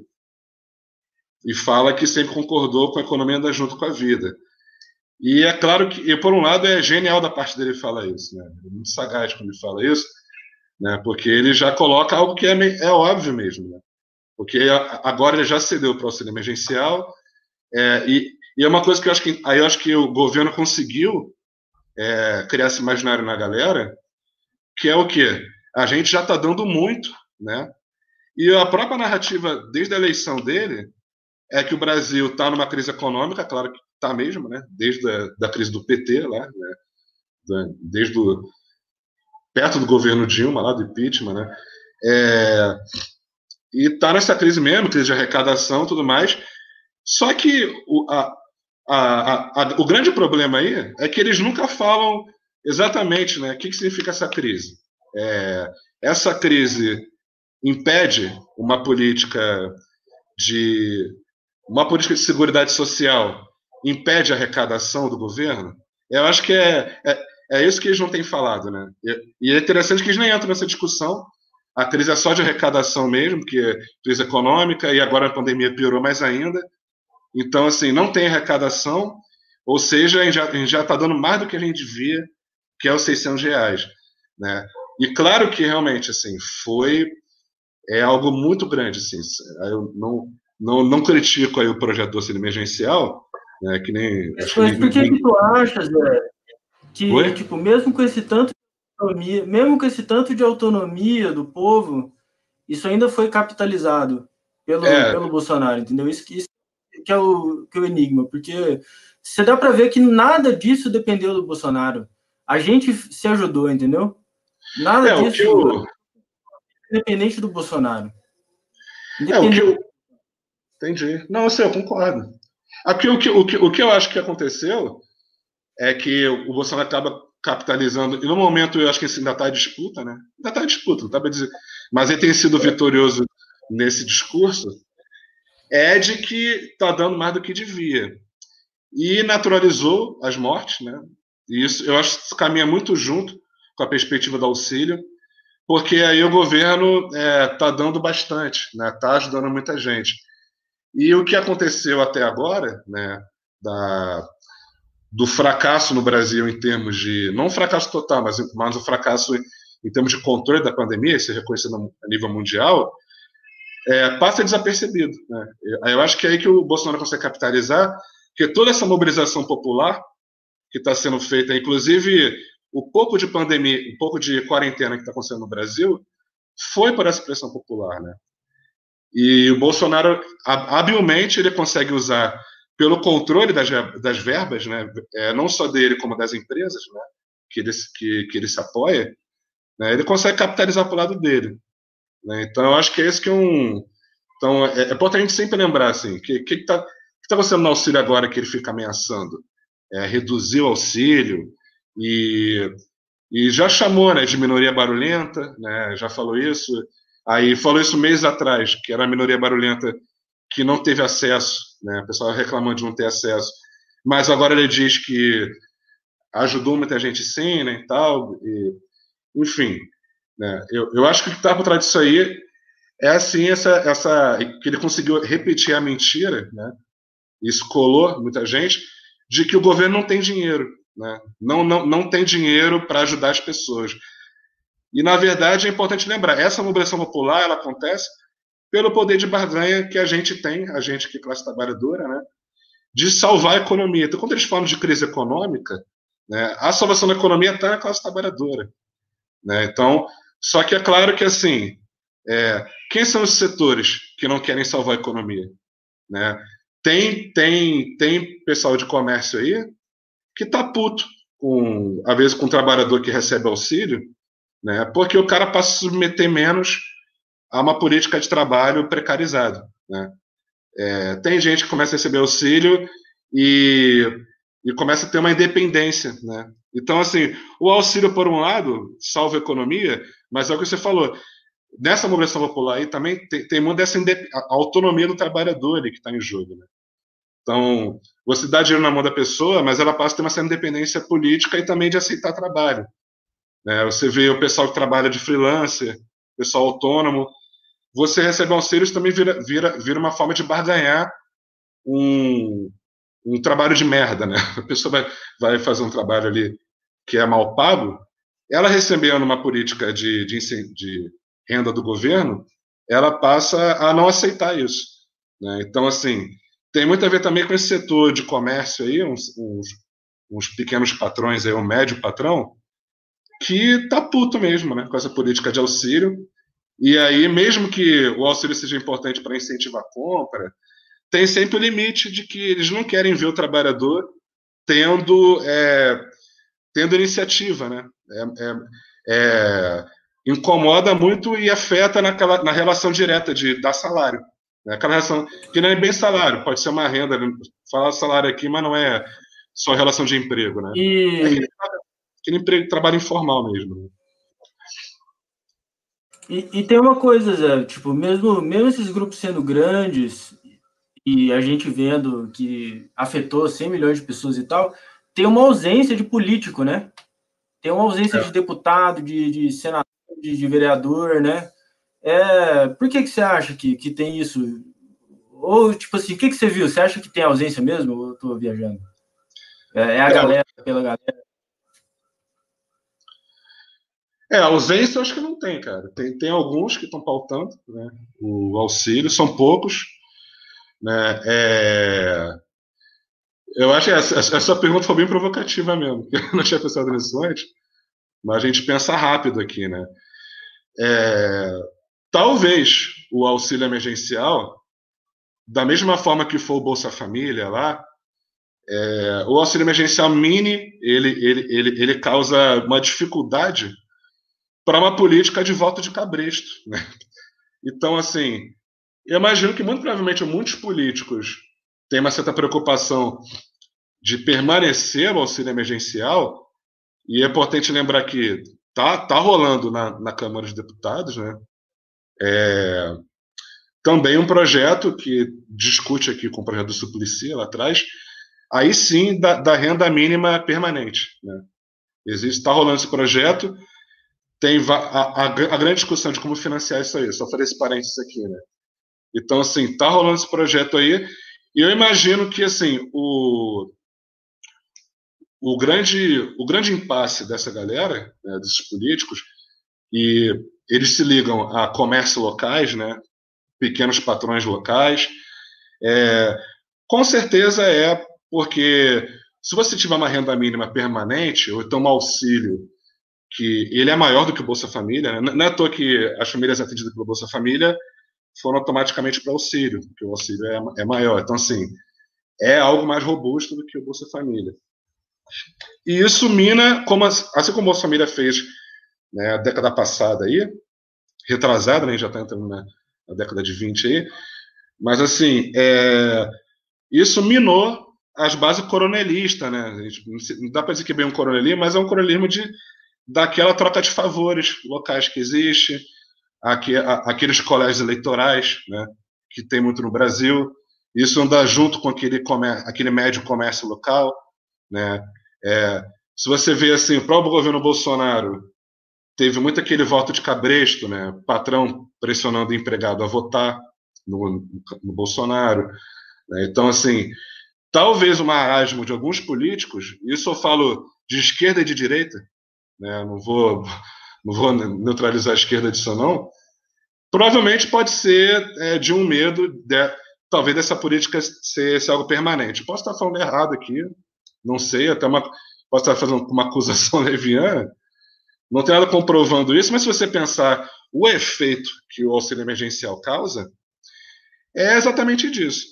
e fala que sempre concordou com a economia andar junto com a vida. E é claro que, e por um lado, é genial da parte dele falar isso, né? É muito sagaz quando ele fala isso, né? Porque ele já coloca algo que é, é óbvio mesmo, né? Porque agora ele já cedeu para o auxílio emergencial é, e, e, é uma coisa que eu acho que aí eu acho que o governo conseguiu é, criar esse imaginário na galera, que é o que a gente já está dando muito, né? E a própria narrativa desde a eleição dele é que o Brasil está numa crise econômica, claro que está mesmo, né? Desde a da crise do PT lá, né? Desde o, perto do governo Dilma lá do impeachment, né? É, e está nessa crise mesmo, crise de arrecadação, tudo mais. Só que o, a, a, a, o grande problema aí é que eles nunca falam exatamente, né? O que, que significa essa crise? É, essa crise impede uma política de uma política de segurança social impede a arrecadação do governo? Eu acho que é, é, é isso que eles não têm falado, né? E, e, é interessante que eles nem entram nessa discussão. A crise é só de arrecadação mesmo, que é crise econômica, e agora a pandemia piorou mais ainda. Então, assim, não tem arrecadação, ou seja, a gente já está dando mais do que a gente devia, que é os 600 reais, né? E claro que realmente, assim, foi é algo muito grande, assim. Eu não, não, não critico aí o projeto do auxílio emergencial, né, que nem... Mas por que, tu achas, Zé, que, Oi? tipo, mesmo com esse tanto autonomia, mesmo com esse tanto de autonomia do povo, isso ainda foi capitalizado pelo, é. pelo Bolsonaro, entendeu? Isso, isso que é o, que é o enigma, porque você dá para ver que nada disso dependeu do Bolsonaro. A gente se ajudou, entendeu? Nada é, disso eu... independente do Bolsonaro. É, o que eu... Entendi. Não, eu sei, eu concordo. Aqui, o, que, o, que, o que eu acho que aconteceu é que o Bolsonaro acaba capitalizando, e no momento eu acho que ainda está em disputa, né? Ainda está em disputa, não dá para dizer. Mas ele tem sido vitorioso nesse discurso, é de que está dando mais do que devia. E naturalizou as mortes, né? E isso eu acho que caminha muito junto com a perspectiva do auxílio, porque aí o governo está é, tá dando bastante, está né? Tá ajudando muita gente. E o que aconteceu até agora, né, da, do fracasso no Brasil em termos de, não fracasso total, mas, mas um fracasso em, em termos de controle da pandemia, se reconhecido a nível mundial, é, passa desapercebido. Né? Eu acho que é aí que o Bolsonaro consegue capitalizar, que toda essa mobilização popular que está sendo feita, inclusive o pouco de pandemia, um pouco de quarentena que está acontecendo no Brasil, foi por essa pressão popular, né? E o Bolsonaro, habilmente, ele consegue usar, pelo controle das, das verbas, né, é, não só dele, como das empresas, né, que, ele, que, que ele se apoia, né, ele consegue capitalizar para o lado dele. Né? Então, eu acho que é esse que é um. Então, é, é importante a gente sempre lembrar assim: o que está que tá, que tá acontecendo no auxílio agora que ele fica ameaçando? É, reduzir o auxílio e, e já chamou né, de minoria barulhenta, né, já falou isso. Aí falou isso meses atrás, que era a minoria barulhenta que não teve acesso, né, o pessoal reclamando de não ter acesso. Mas agora ele diz que ajudou muita gente sim, né, e tal. E, enfim, né? Eu, eu acho que o que está por trás disso aí é assim essa, essa que ele conseguiu repetir a mentira, né? Isso colou muita gente de que o governo não tem dinheiro, né? Não não, não tem dinheiro para ajudar as pessoas. E na verdade é importante lembrar, essa mobilização popular ela acontece pelo poder de barganha que a gente tem, a gente que é classe trabalhadora, né? De salvar a economia. Então, quando eles falam de crise econômica, né, a salvação da economia está na classe trabalhadora. Né? Então, só que é claro que, assim, é, quem são os setores que não querem salvar a economia? Né? Tem, tem, tem pessoal de comércio aí que tá puto, com, às vezes com um trabalhador que recebe auxílio, né? Porque o cara passa a submeter menos a uma política de trabalho precarizado, né? É, tem gente que começa a receber auxílio e, e começa a ter uma independência, né? Então, assim, o auxílio, por um lado, salva a economia, mas é o que você falou, nessa mobilização popular aí também tem, tem muito dessa autonomia do trabalhador que está em jogo, né? Então, você dá dinheiro na mão da pessoa, mas ela passa a ter uma certa independência política e também de aceitar trabalho. Né? Você vê o pessoal que trabalha de freelancer, pessoal autônomo, você recebe auxílios também vira, vira, vira uma forma de barganhar um, um trabalho de merda, né? A pessoa vai, vai fazer um trabalho ali que é mal pago, ela recebendo uma política de, de, de renda do governo, ela passa a não aceitar isso. Né? Então, assim, tem muito a ver também com esse setor de comércio aí, uns, uns, uns pequenos patrões aí, um médio patrão, que tá puto mesmo, né, com essa política de auxílio. E aí, mesmo que o auxílio seja importante para incentivar a compra, tem sempre o limite de que eles não querem ver o trabalhador tendo, é, tendo iniciativa, né? É, é, é incomoda muito e afeta naquela, na relação direta de dar salário. Né? Aquela relação que não é bem salário, pode ser uma renda, falar salário aqui, mas não é só relação de emprego, né? E... É aquele, aquele emprego, trabalho informal mesmo. E, e, tem uma coisa, Zé, tipo, mesmo, mesmo esses grupos sendo grandes e a gente vendo que afetou 100 milhões de pessoas e tal, tem uma ausência de político, né? Tem uma ausência é. de deputado, de, de senador, de, de vereador, né? É, por que, que você acha que, que tem isso? Ou, tipo assim, o que, que você viu? Você acha que tem ausência mesmo? Ou eu tô viajando? É, é a é, galera, pela galera. É, ausência eu acho que não tem, cara. Tem, tem alguns que estão pautando né, o auxílio, são poucos. Né, é... Eu acho que essa, essa pergunta foi bem provocativa mesmo, eu não tinha pensado nisso antes, mas a gente pensa rápido aqui, né? É, Talvez o auxílio emergencial, da mesma forma que foi o Bolsa Família lá, é, o auxílio emergencial mini ele, ele, ele, ele causa uma dificuldade para uma política de voto de cabresto. Né? Então, assim, eu imagino que muito provavelmente muitos políticos têm uma certa preocupação de permanecer o auxílio emergencial, e é importante lembrar que tá, tá rolando na, na Câmara dos Deputados, né? É, também um projeto que discute aqui com o projeto do Suplicy lá atrás, aí sim da, da renda mínima permanente. Né? Existe, está rolando esse projeto, tem a, a, a, grande discussão de como financiar isso aí, só fazer esse parênteses aqui, né? Então, assim, está rolando esse projeto aí, e eu imagino que, assim, o, o, grande, o grande impasse dessa galera, né, desses políticos, e eles se ligam a comércios locais, né, pequenos patrões locais. É, com certeza é porque se você tiver uma renda mínima permanente, ou então um auxílio que ele é maior do que o Bolsa Família, né? não é à toa que as famílias atendidas pelo Bolsa Família foram automaticamente para o auxílio, porque o auxílio é, é maior. Então, assim, é algo mais robusto do que o Bolsa Família. E isso mina, como, assim como o Bolsa Família fez né, a década passada aí, retrasada, né, já está entrando na, na, década de 20 aí, mas assim, é, isso minou as bases coronelistas, né, não dá para dizer que é bem um coronelismo, mas é um coronelismo de, daquela troca de favores locais que existe, aqui, a, aqueles colégios eleitorais, né, que tem muito no Brasil, isso anda junto com aquele, comer, aquele médio comércio local, né, é, se você vê assim, o próprio governo Bolsonaro teve muito aquele voto de cabresto, né? Patrão pressionando o empregado a votar no, no Bolsonaro. Né? Então, assim, talvez o marasmo de alguns políticos, isso eu falo de esquerda e de direita, né? não, vou, não vou neutralizar a esquerda disso, não. Provavelmente pode ser é, de um medo, de, talvez dessa política ser, ser, algo permanente. Posso estar falando errado aqui, não sei, até uma, posso estar fazendo uma acusação leviana, não tem nada comprovando isso, mas se você pensar o efeito que o auxílio emergencial causa, é exatamente disso.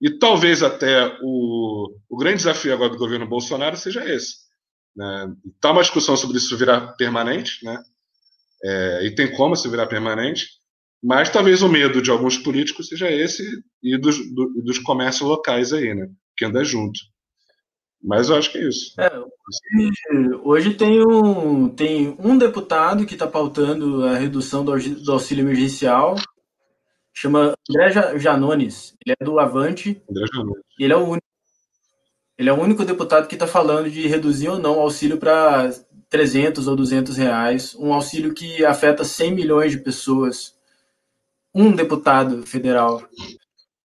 E talvez até o, o grande desafio agora do governo Bolsonaro seja esse. Né? Está uma discussão sobre isso virar permanente, né? é, e tem como se virar permanente, mas talvez o medo de alguns políticos seja esse e dos, do, dos comércios locais aí, né? Que anda junto. Mas eu acho que é isso. É, hoje, hoje tem, um, tem um deputado que está pautando a redução do, do, auxílio emergencial, chama André Janones. Ele é do Avante. André Janones. Ele é o único. Ele é o único deputado que está falando de reduzir ou não o auxílio para 300 ou 200 reais, um auxílio que afeta 100 milhões de pessoas. Um deputado federal.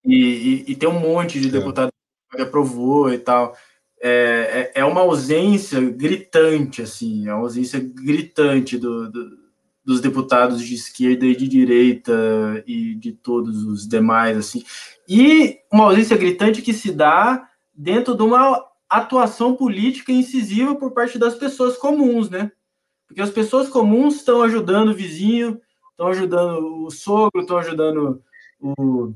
E, e, e tem um monte de é. deputado que aprovou e tal é, é, é uma ausência gritante, assim, é uma ausência gritante do, do, dos deputados de esquerda e de direita e de todos os demais, assim, e uma ausência gritante que se dá dentro de uma atuação política incisiva por parte das pessoas comuns, né? Porque as pessoas comuns estão ajudando o vizinho, estão ajudando o sogro, estão ajudando o.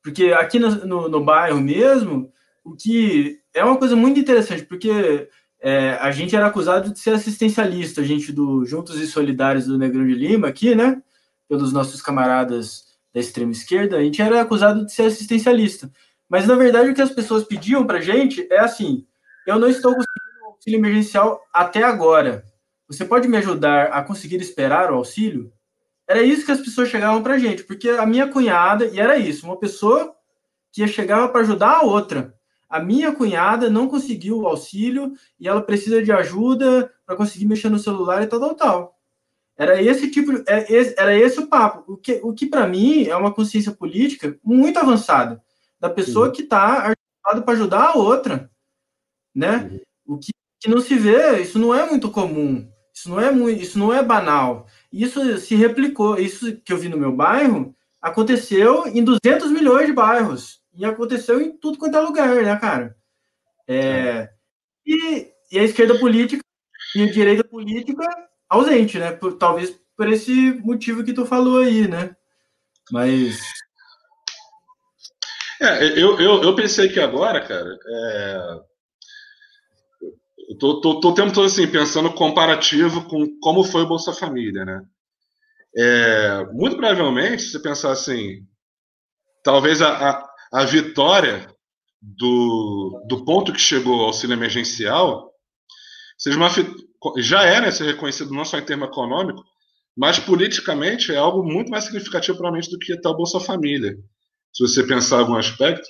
Porque aqui no, no, no bairro mesmo, o que é uma coisa muito interessante, porque é, a gente era acusado de ser assistencialista, a gente do Juntos e Solidários do Negrão de Lima, aqui, né? Pelos nossos camaradas da extrema esquerda, a gente era acusado de ser assistencialista. Mas, na verdade, o que as pessoas pediam para gente é assim: eu não estou conseguindo auxílio emergencial até agora. Você pode me ajudar a conseguir esperar o auxílio? Era isso que as pessoas chegavam para gente, porque a minha cunhada, e era isso, uma pessoa que chegava para ajudar a outra a minha cunhada não conseguiu o auxílio e ela precisa de ajuda para conseguir mexer no celular e tal, tal, tal. Era esse tipo, é, era esse o papo. O que, o que para mim é uma consciência política muito avançada da pessoa uhum. que está ajudada para ajudar a outra, né? Uhum. O que, que, não se vê, isso não é muito comum, isso não é muito, isso não é banal. Isso se replicou, isso que eu vi no meu bairro aconteceu em 200 milhões de bairros. E aconteceu em tudo quanto é lugar, né, cara? É, e, e, a esquerda política e a direita política ausente, né? Por, talvez por esse motivo que tu falou aí, né? Mas. É, eu, eu, eu pensei que agora, cara, é... eu tô, tô, tô tempo todo assim, pensando comparativo com como foi o Bolsa Família, né? É, muito provavelmente, se pensar assim, talvez a, a, a vitória do, do ponto que chegou ao auxílio emergencial seja uma, já é né, ser reconhecido não só em termo econômico, mas politicamente é algo muito mais significativo, provavelmente, do que até o Bolsa Família, se você pensar algum aspecto,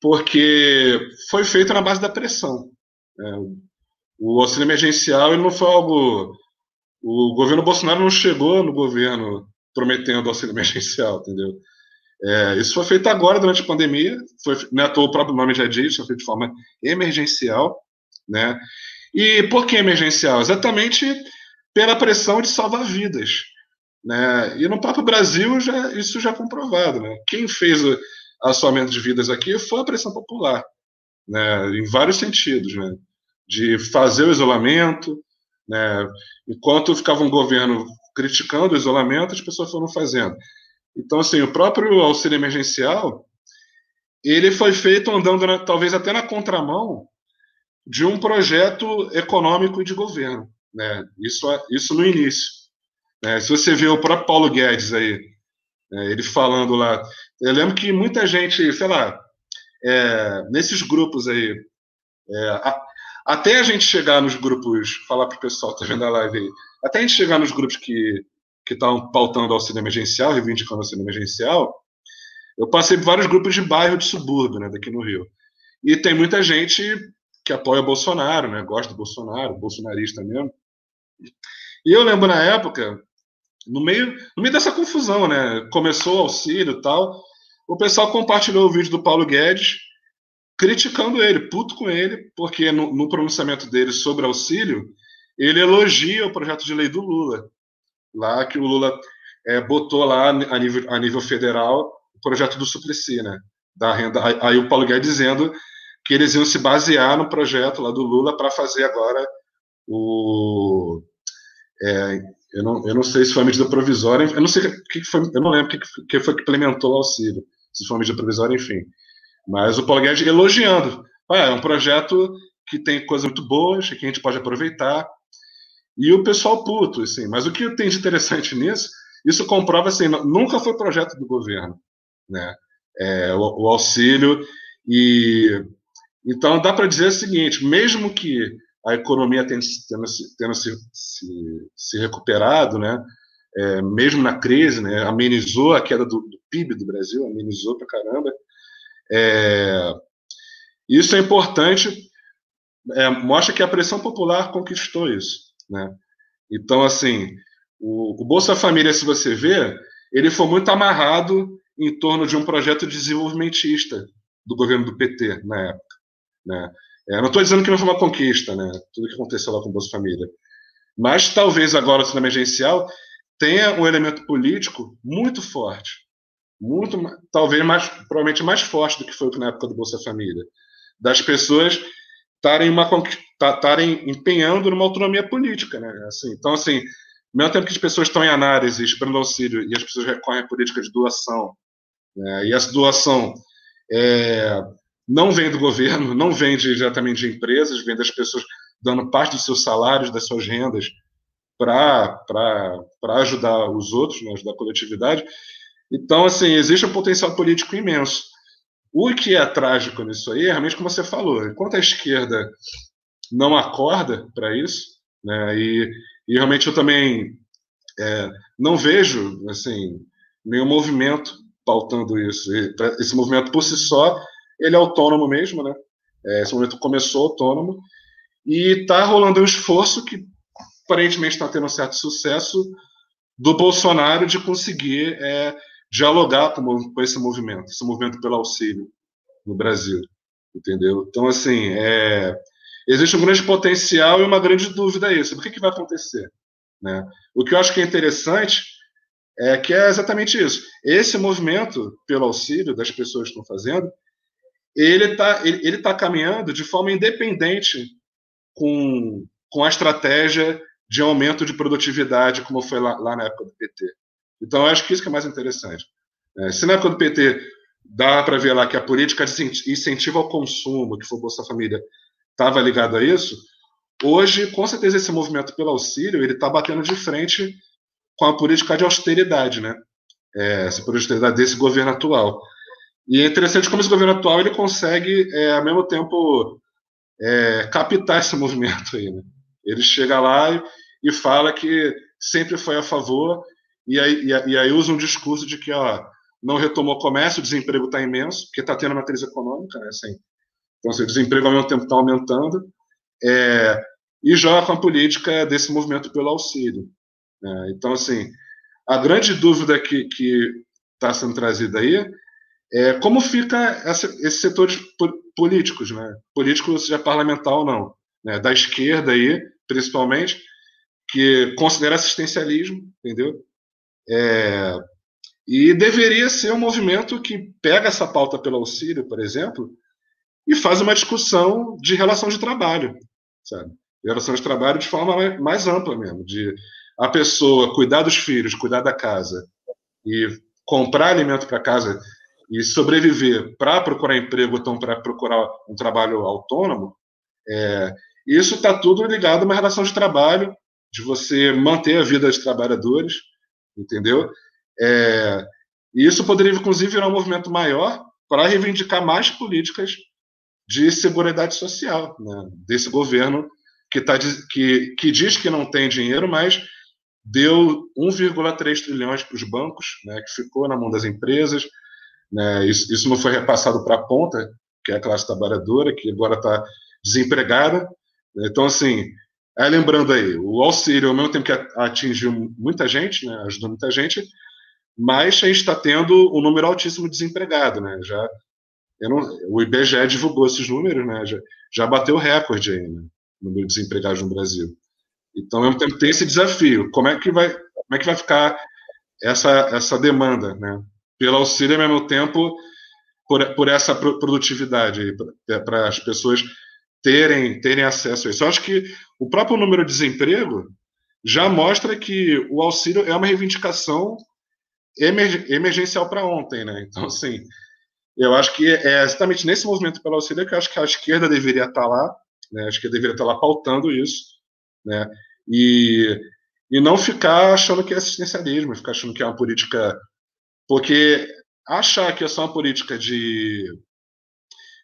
porque foi feito na base da pressão. É, o auxílio emergencial ele não foi algo. O governo Bolsonaro não chegou no governo prometendo auxílio emergencial, entendeu? É, isso foi feito agora, durante a pandemia, foi, né, o próprio nome já diz, foi feito de forma emergencial. Né? E por que emergencial? Exatamente pela pressão de salvar vidas. Né? E no próprio Brasil já, isso já é comprovado. Né? Quem fez o assoamento de vidas aqui foi a pressão popular, né? em vários sentidos. Né? De fazer o isolamento, né? enquanto ficava um governo criticando o isolamento, as pessoas foram fazendo. Então, assim, o próprio auxílio emergencial, ele foi feito andando, na, talvez até na contramão de um projeto econômico e de governo, né? Isso, isso no início. Né? Se você vê o próprio Paulo Guedes aí, né, ele falando lá, eu lembro que muita gente, sei lá, é, nesses grupos aí, é, a, até a gente chegar nos grupos, falar para o pessoal está vendo a live aí, até a gente chegar nos grupos que que estavam pautando auxílio emergencial, reivindicando auxílio emergencial, eu passei por vários grupos de bairro de subúrbio, né, daqui no Rio. E tem muita gente que apoia Bolsonaro, né, gosta do Bolsonaro, bolsonarista mesmo. E eu lembro na época, no meio, no meio dessa confusão, né, começou o auxílio e tal, o pessoal compartilhou o vídeo do Paulo Guedes criticando ele, puto com ele, porque no, no pronunciamento dele sobre auxílio, ele elogia o projeto de lei do Lula lá que o Lula é, botou lá a nível, a nível federal o projeto do Suplicy, né? Da renda. Aí o Paulo Guedes dizendo que eles iam se basear no projeto lá do Lula para fazer agora o. É, eu, não, eu não sei se foi a medida provisória, eu não sei que, foi, eu não lembro que, que foi que implementou o auxílio, se foi a medida provisória, enfim. Mas o Paulo Guedes elogiando. Ah, é um projeto que tem coisas muito boas, que a gente pode aproveitar, e o pessoal puto, assim. Mas o que tem de interessante nisso, isso comprova, assim, nunca foi projeto do governo, né? É, o, o auxílio e então dá para dizer o seguinte, mesmo que a economia tenha, tenha, tenha se, se, se, recuperado, né? É, mesmo na crise, né? amenizou a queda do, do PIB do Brasil, amenizou para caramba. É, isso é importante, é, mostra que a pressão popular conquistou isso. Né? Então, assim, o, o, Bolsa Família, se você ver, ele foi muito amarrado em torno de um projeto desenvolvimentista do governo do PT na época. Né? É, não estou dizendo que não foi uma conquista, né? tudo que aconteceu lá com o Bolsa Família. Mas talvez agora, no emergencial, tenha um elemento político muito forte. Muito, talvez mais, provavelmente mais forte do que foi na época do Bolsa Família. Das pessoas estarem estarem empenhando numa autonomia política, né? Assim, então, assim, ao mesmo tempo que as pessoas estão em análise, esperando auxílio, e as pessoas recorrem à política de doação, né? e essa doação é, não vem do governo, não vem diretamente de empresas, vem das pessoas dando parte dos seus salários, das suas rendas, para ajudar os outros, né? ajudar a coletividade. Então, assim, existe um potencial político imenso. O que é trágico nisso aí é realmente como você falou. Enquanto a esquerda não acorda para isso, né, e, e, realmente eu também é, não vejo assim nenhum movimento pautando isso. Esse movimento por si só ele é autônomo mesmo, né? É, esse movimento começou autônomo e está rolando um esforço que aparentemente está tendo um certo sucesso do Bolsonaro de conseguir é, dialogar com, com, esse movimento, esse movimento pelo auxílio no Brasil, entendeu? Então, assim, é, existe um grande potencial e uma grande dúvida aí sobre o que, que vai acontecer. Né? O que eu acho que é interessante é que é exatamente isso. Esse movimento pelo auxílio das pessoas que estão fazendo, ele está ele, ele tá caminhando de forma independente com, com a estratégia de aumento de produtividade, como foi lá, lá na época do PT. Então, eu acho que isso que é mais interessante. É, se na época do PT dá para ver lá que a política de incentivo ao consumo, que foi o Bolsa Família, estava ligado a isso, hoje, com certeza, esse movimento pelo auxílio ele está batendo de frente com a política de austeridade, né? É, essa política de austeridade desse governo atual. E é interessante como esse governo atual ele consegue, é, ao mesmo tempo, é, captar esse movimento aí, né? Ele chega lá e, e fala que sempre foi a favor e aí, e, e aí usa um discurso de que ó, não retomou o comércio, o desemprego está imenso, porque está tendo uma crise econômica, né? Assim, então, assim, o desemprego ao mesmo tempo está aumentando, é, e joga com a política desse movimento pelo auxílio. Né? Então, assim, a grande dúvida que está sendo trazida aí é como fica essa, esses setores políticos, né? político seja parlamentar ou não, né? da esquerda aí, principalmente, que considera assistencialismo, entendeu? É, e deveria ser um movimento que pega essa pauta pelo auxílio, por exemplo, e faz uma discussão de relação de trabalho, sabe? relação de trabalho de forma mais ampla mesmo, de a pessoa cuidar dos filhos, cuidar da casa e comprar alimento para casa e sobreviver para procurar emprego, então para procurar um trabalho autônomo, é, isso está tudo ligado a uma relação de trabalho, de você manter a vida dos trabalhadores, entendeu? É, e isso poderia, inclusive, virar um movimento maior para reivindicar mais políticas de segurança social né, desse governo que, tá, que, que diz que não tem dinheiro, mas deu 1,3 trilhões para os bancos, né, que ficou na mão das empresas. Né, isso, isso não foi repassado para a ponta, que é a classe trabalhadora, que agora está desempregada. Então, assim, aí lembrando aí, o auxílio, ao mesmo tempo que atingiu muita gente, né, ajudou muita gente, mas a gente está tendo um número altíssimo de desempregado, né? Já não, o IBGE divulgou esses números, né? Já, já bateu recorde aí, né? No número de desempregados no Brasil. Então, ao mesmo tempo, tem esse desafio. Como é que vai, como é que vai ficar essa, essa demanda, né? Pelo auxílio, ao mesmo tempo, por, por essa produtividade, para as pessoas terem, terem acesso a isso. Eu acho que o próprio número de desemprego já mostra que o auxílio é uma reivindicação emergencial para ontem, né? Então, assim, eu acho que é exatamente nesse movimento pelo auxílio que eu acho que a esquerda deveria estar tá lá, né? A esquerda deveria estar tá lá pautando isso, né? E, e não ficar achando que é assistencialismo, ficar achando que é uma política. Porque achar que é só uma política de,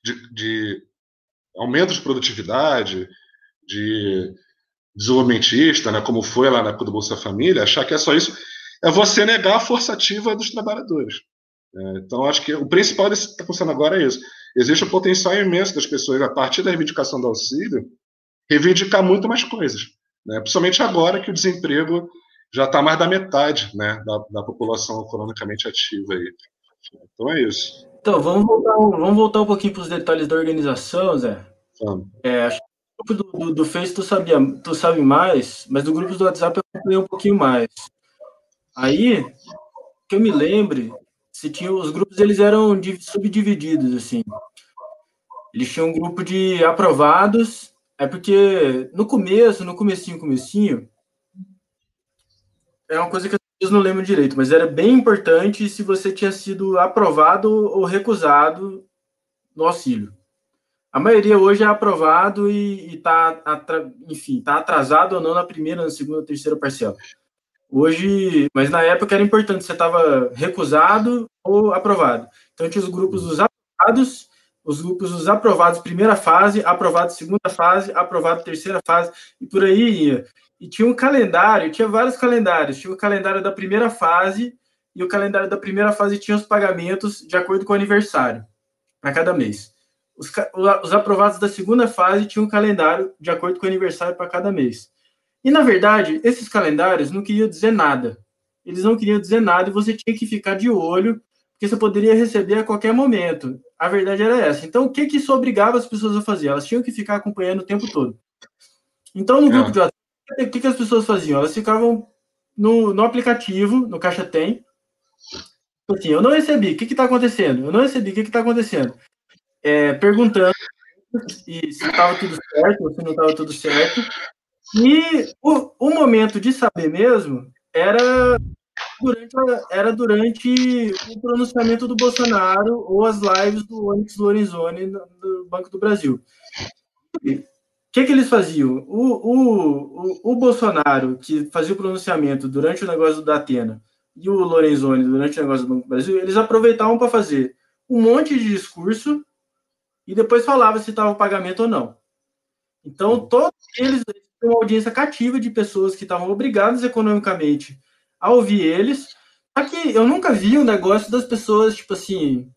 de, de aumento de produtividade, de desenvolvimentista, né, como foi lá na do Bolsa Família, achar que é só isso, é você negar a força ativa dos trabalhadores. É, então, acho que o principal desse que está funcionando agora é isso. Existe um potencial imenso das pessoas, a partir da reivindicação do auxílio, reivindicar muito mais coisas. Né? Principalmente agora que o desemprego já está mais da metade né, da, da, população economicamente ativa. Aí. Então é isso. Então, vamos voltar, vamos voltar um pouquinho para os detalhes da organização, Zé. Vamos. É, acho que o grupo do, do, do Face tu, sabia, tu sabe mais, mas do grupo do WhatsApp eu acompanhei um pouquinho mais. Aí, que eu me lembre, se tinha os grupos eles eram subdivididos assim. Eles tinham um grupo de aprovados, é porque no começo, no comecinho, comecinho, é uma coisa que eu não lembro direito, mas era bem importante se você tinha sido aprovado ou recusado no auxílio. A maioria hoje é aprovado e está, enfim, está atrasado ou não na primeira, na segunda, terceira parcela. Hoje, mas na época era importante, você estava recusado ou aprovado. Então tinha os grupos dos aprovados, os grupos dos aprovados primeira fase, aprovado segunda fase, aprovado terceira fase, e por aí ia. E tinha um calendário, tinha vários calendários. Tinha o calendário da primeira fase, e o calendário da primeira fase tinha os pagamentos de acordo com o aniversário, para cada mês. Os, os aprovados da segunda fase tinham um calendário de acordo com o aniversário para cada mês. E, na verdade, esses calendários não queriam dizer nada. Eles não queriam dizer nada e você tinha que ficar de olho, porque você poderia receber a qualquer momento. A verdade era essa. Então, o que, que isso obrigava as pessoas a fazer? Elas tinham que ficar acompanhando o tempo todo. Então, no grupo é. de WhatsApp, o que, que as pessoas faziam? Elas ficavam no, no aplicativo, no Caixa Tem. Assim, eu não recebi, o que está acontecendo? Eu não recebi, o que está acontecendo? É, perguntando se estava tudo certo, ou se não estava tudo certo. E o, o momento de saber mesmo era durante, era durante o pronunciamento do Bolsonaro ou as lives do Onyx Lorenzoni do Banco do Brasil. O que, que eles faziam? O, o, o, Bolsonaro, que fazia o pronunciamento durante o negócio da Atena, e o Lorenzoni durante o negócio do Banco do Brasil, eles aproveitavam para fazer um monte de discurso e depois falava se estava pagamento ou não. Então, todos eles uma audiência cativa de pessoas que estavam obrigadas economicamente a ouvir eles. Só que eu nunca vi um negócio das pessoas, tipo assim,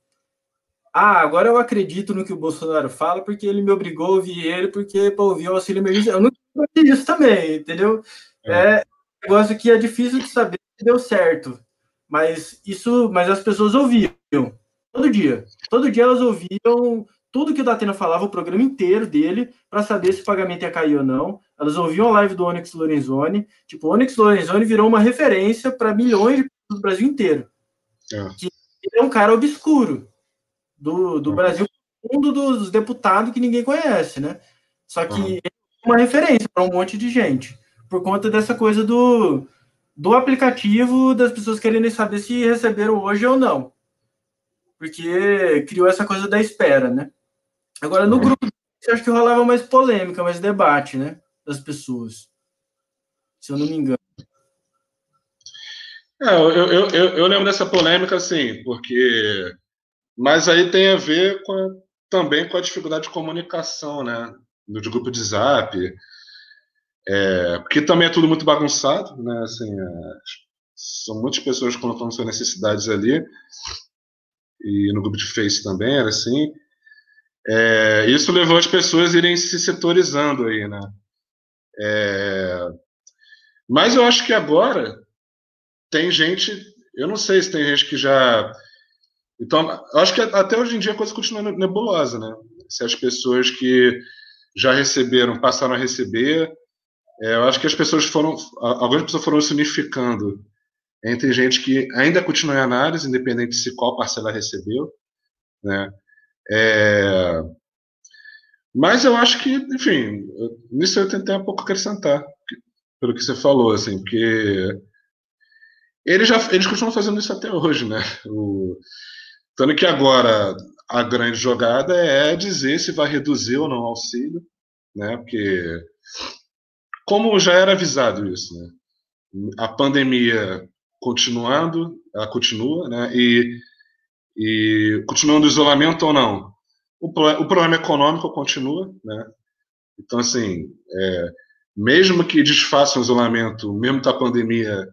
ah, agora eu acredito no que o Bolsonaro fala porque ele me obrigou a ouvir ele, porque para ouvir o auxílio emergencial. Eu nunca vi isso também, entendeu? É. é um negócio que é difícil de saber se deu certo. Mas isso, mas as pessoas ouviam todo dia. Todo dia elas ouviam tudo que o Datena falava, o programa inteiro dele, para saber se o pagamento ia cair ou não. Elas ouviam a live do Onyx Lorenzoni. Tipo, o Onyx Lorenzoni virou uma referência para milhões de pessoas do Brasil inteiro. É. Que ele é um cara obscuro do, do é. Brasil, mundo dos deputados que ninguém conhece, né? Só que é uma referência para um monte de gente, por conta dessa coisa do, do aplicativo, das pessoas querendo saber se receberam hoje ou não. Porque criou essa coisa da espera, né? Agora, no grupo, eu acho que rolava mais polêmica, mais debate, né? Das pessoas. Se eu não me engano. É, eu, eu, eu, eu lembro dessa polêmica, assim, porque. Mas aí tem a ver com a, também com a dificuldade de comunicação, né? No de grupo de zap. É, porque também é tudo muito bagunçado, né? Assim, é, são muitas pessoas colocando suas necessidades ali. E no grupo de Face também era assim. É, isso levou as pessoas a irem se setorizando aí, né? É, mas eu acho que agora tem gente, eu não sei se tem gente que já. Então, eu acho que até hoje em dia a coisa continua nebulosa, né? Se as pessoas que já receberam passaram a receber, é, eu acho que as pessoas foram, algumas pessoas foram se unificando entre gente que ainda continua em análise, independente de se qual parcela recebeu, né? É... Mas eu acho que, enfim, nisso eu tentei um pouco acrescentar, pelo que você falou, assim, porque eles, já, eles continuam fazendo isso até hoje, né? O... Tanto que agora a grande jogada é dizer se vai reduzir ou não o auxílio, né? Porque como já era avisado isso, né? A pandemia continuando, ela continua, né? E, e continuando o isolamento ou não, o, o problema econômico continua, né? Então, assim, é, mesmo que desfaçam o isolamento, mesmo com a pandemia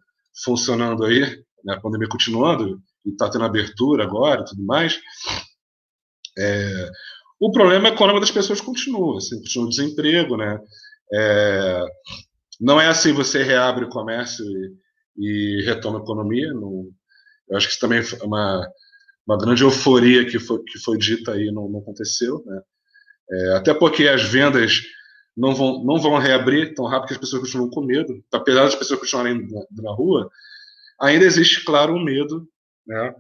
funcionando aí, né, a pandemia continuando, e está tendo abertura agora e tudo mais, é, o problema econômico das pessoas continua, assim, continua o desemprego, né? É, não é assim você reabre o comércio e, e retoma a economia. Não, eu acho que isso também é uma, uma grande euforia que foi, que foi dita aí não, não aconteceu, né? É, até porque as vendas não vão, não vão reabrir tão rápido que as pessoas continuam com medo. Apesar das pessoas continuarem na, na rua, ainda existe, claro, um medo né,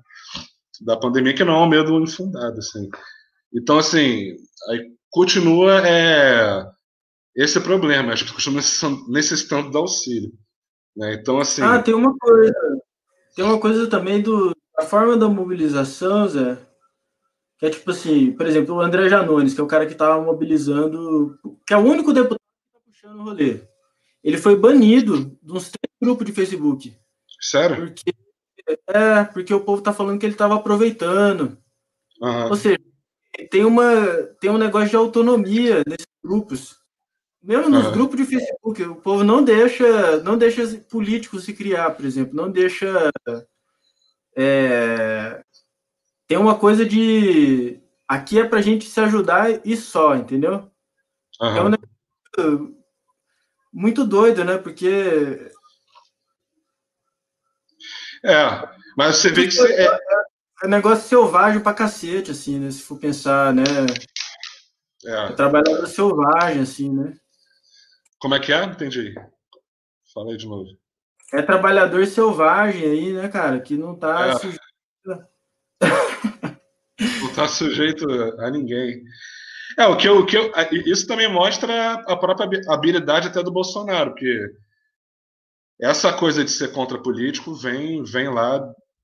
da pandemia, que não é um medo infundado. Assim. Então, assim, continua é, esse problema, as pessoas continuam necessitando do auxílio. Né? Então, assim. Ah, tem uma coisa. Tem uma coisa também do, da forma da mobilização, Zé, que é tipo assim, por exemplo, o André Janones, que é o cara que estava mobilizando, que é o único deputado que está puxando o rolê. Ele foi banido de uns três grupos de Facebook. Sério? Porque, é, porque o povo está falando que ele estava aproveitando. Uhum. Ou seja, tem, uma, tem um negócio de autonomia nesses grupos. Mesmo nos uhum. grupos de Facebook, o povo não deixa, não deixa políticos se criar, por exemplo, não deixa. É, tem uma coisa de aqui é pra gente se ajudar e só, entendeu? Uhum. É um negócio muito doido, né? Porque. É, mas você vê que você. É, é um negócio selvagem pra cacete, assim, né? Se for pensar, né? É. é trabalhador selvagem, assim, né? Como é que é? Entendi. Falei de novo. É trabalhador selvagem aí, né, cara? Que não tá é. sujeito não está sujeito a ninguém. É, o que eu, o que eu, isso também mostra a própria habilidade até do Bolsonaro, porque essa coisa de ser contra político vem, vem lá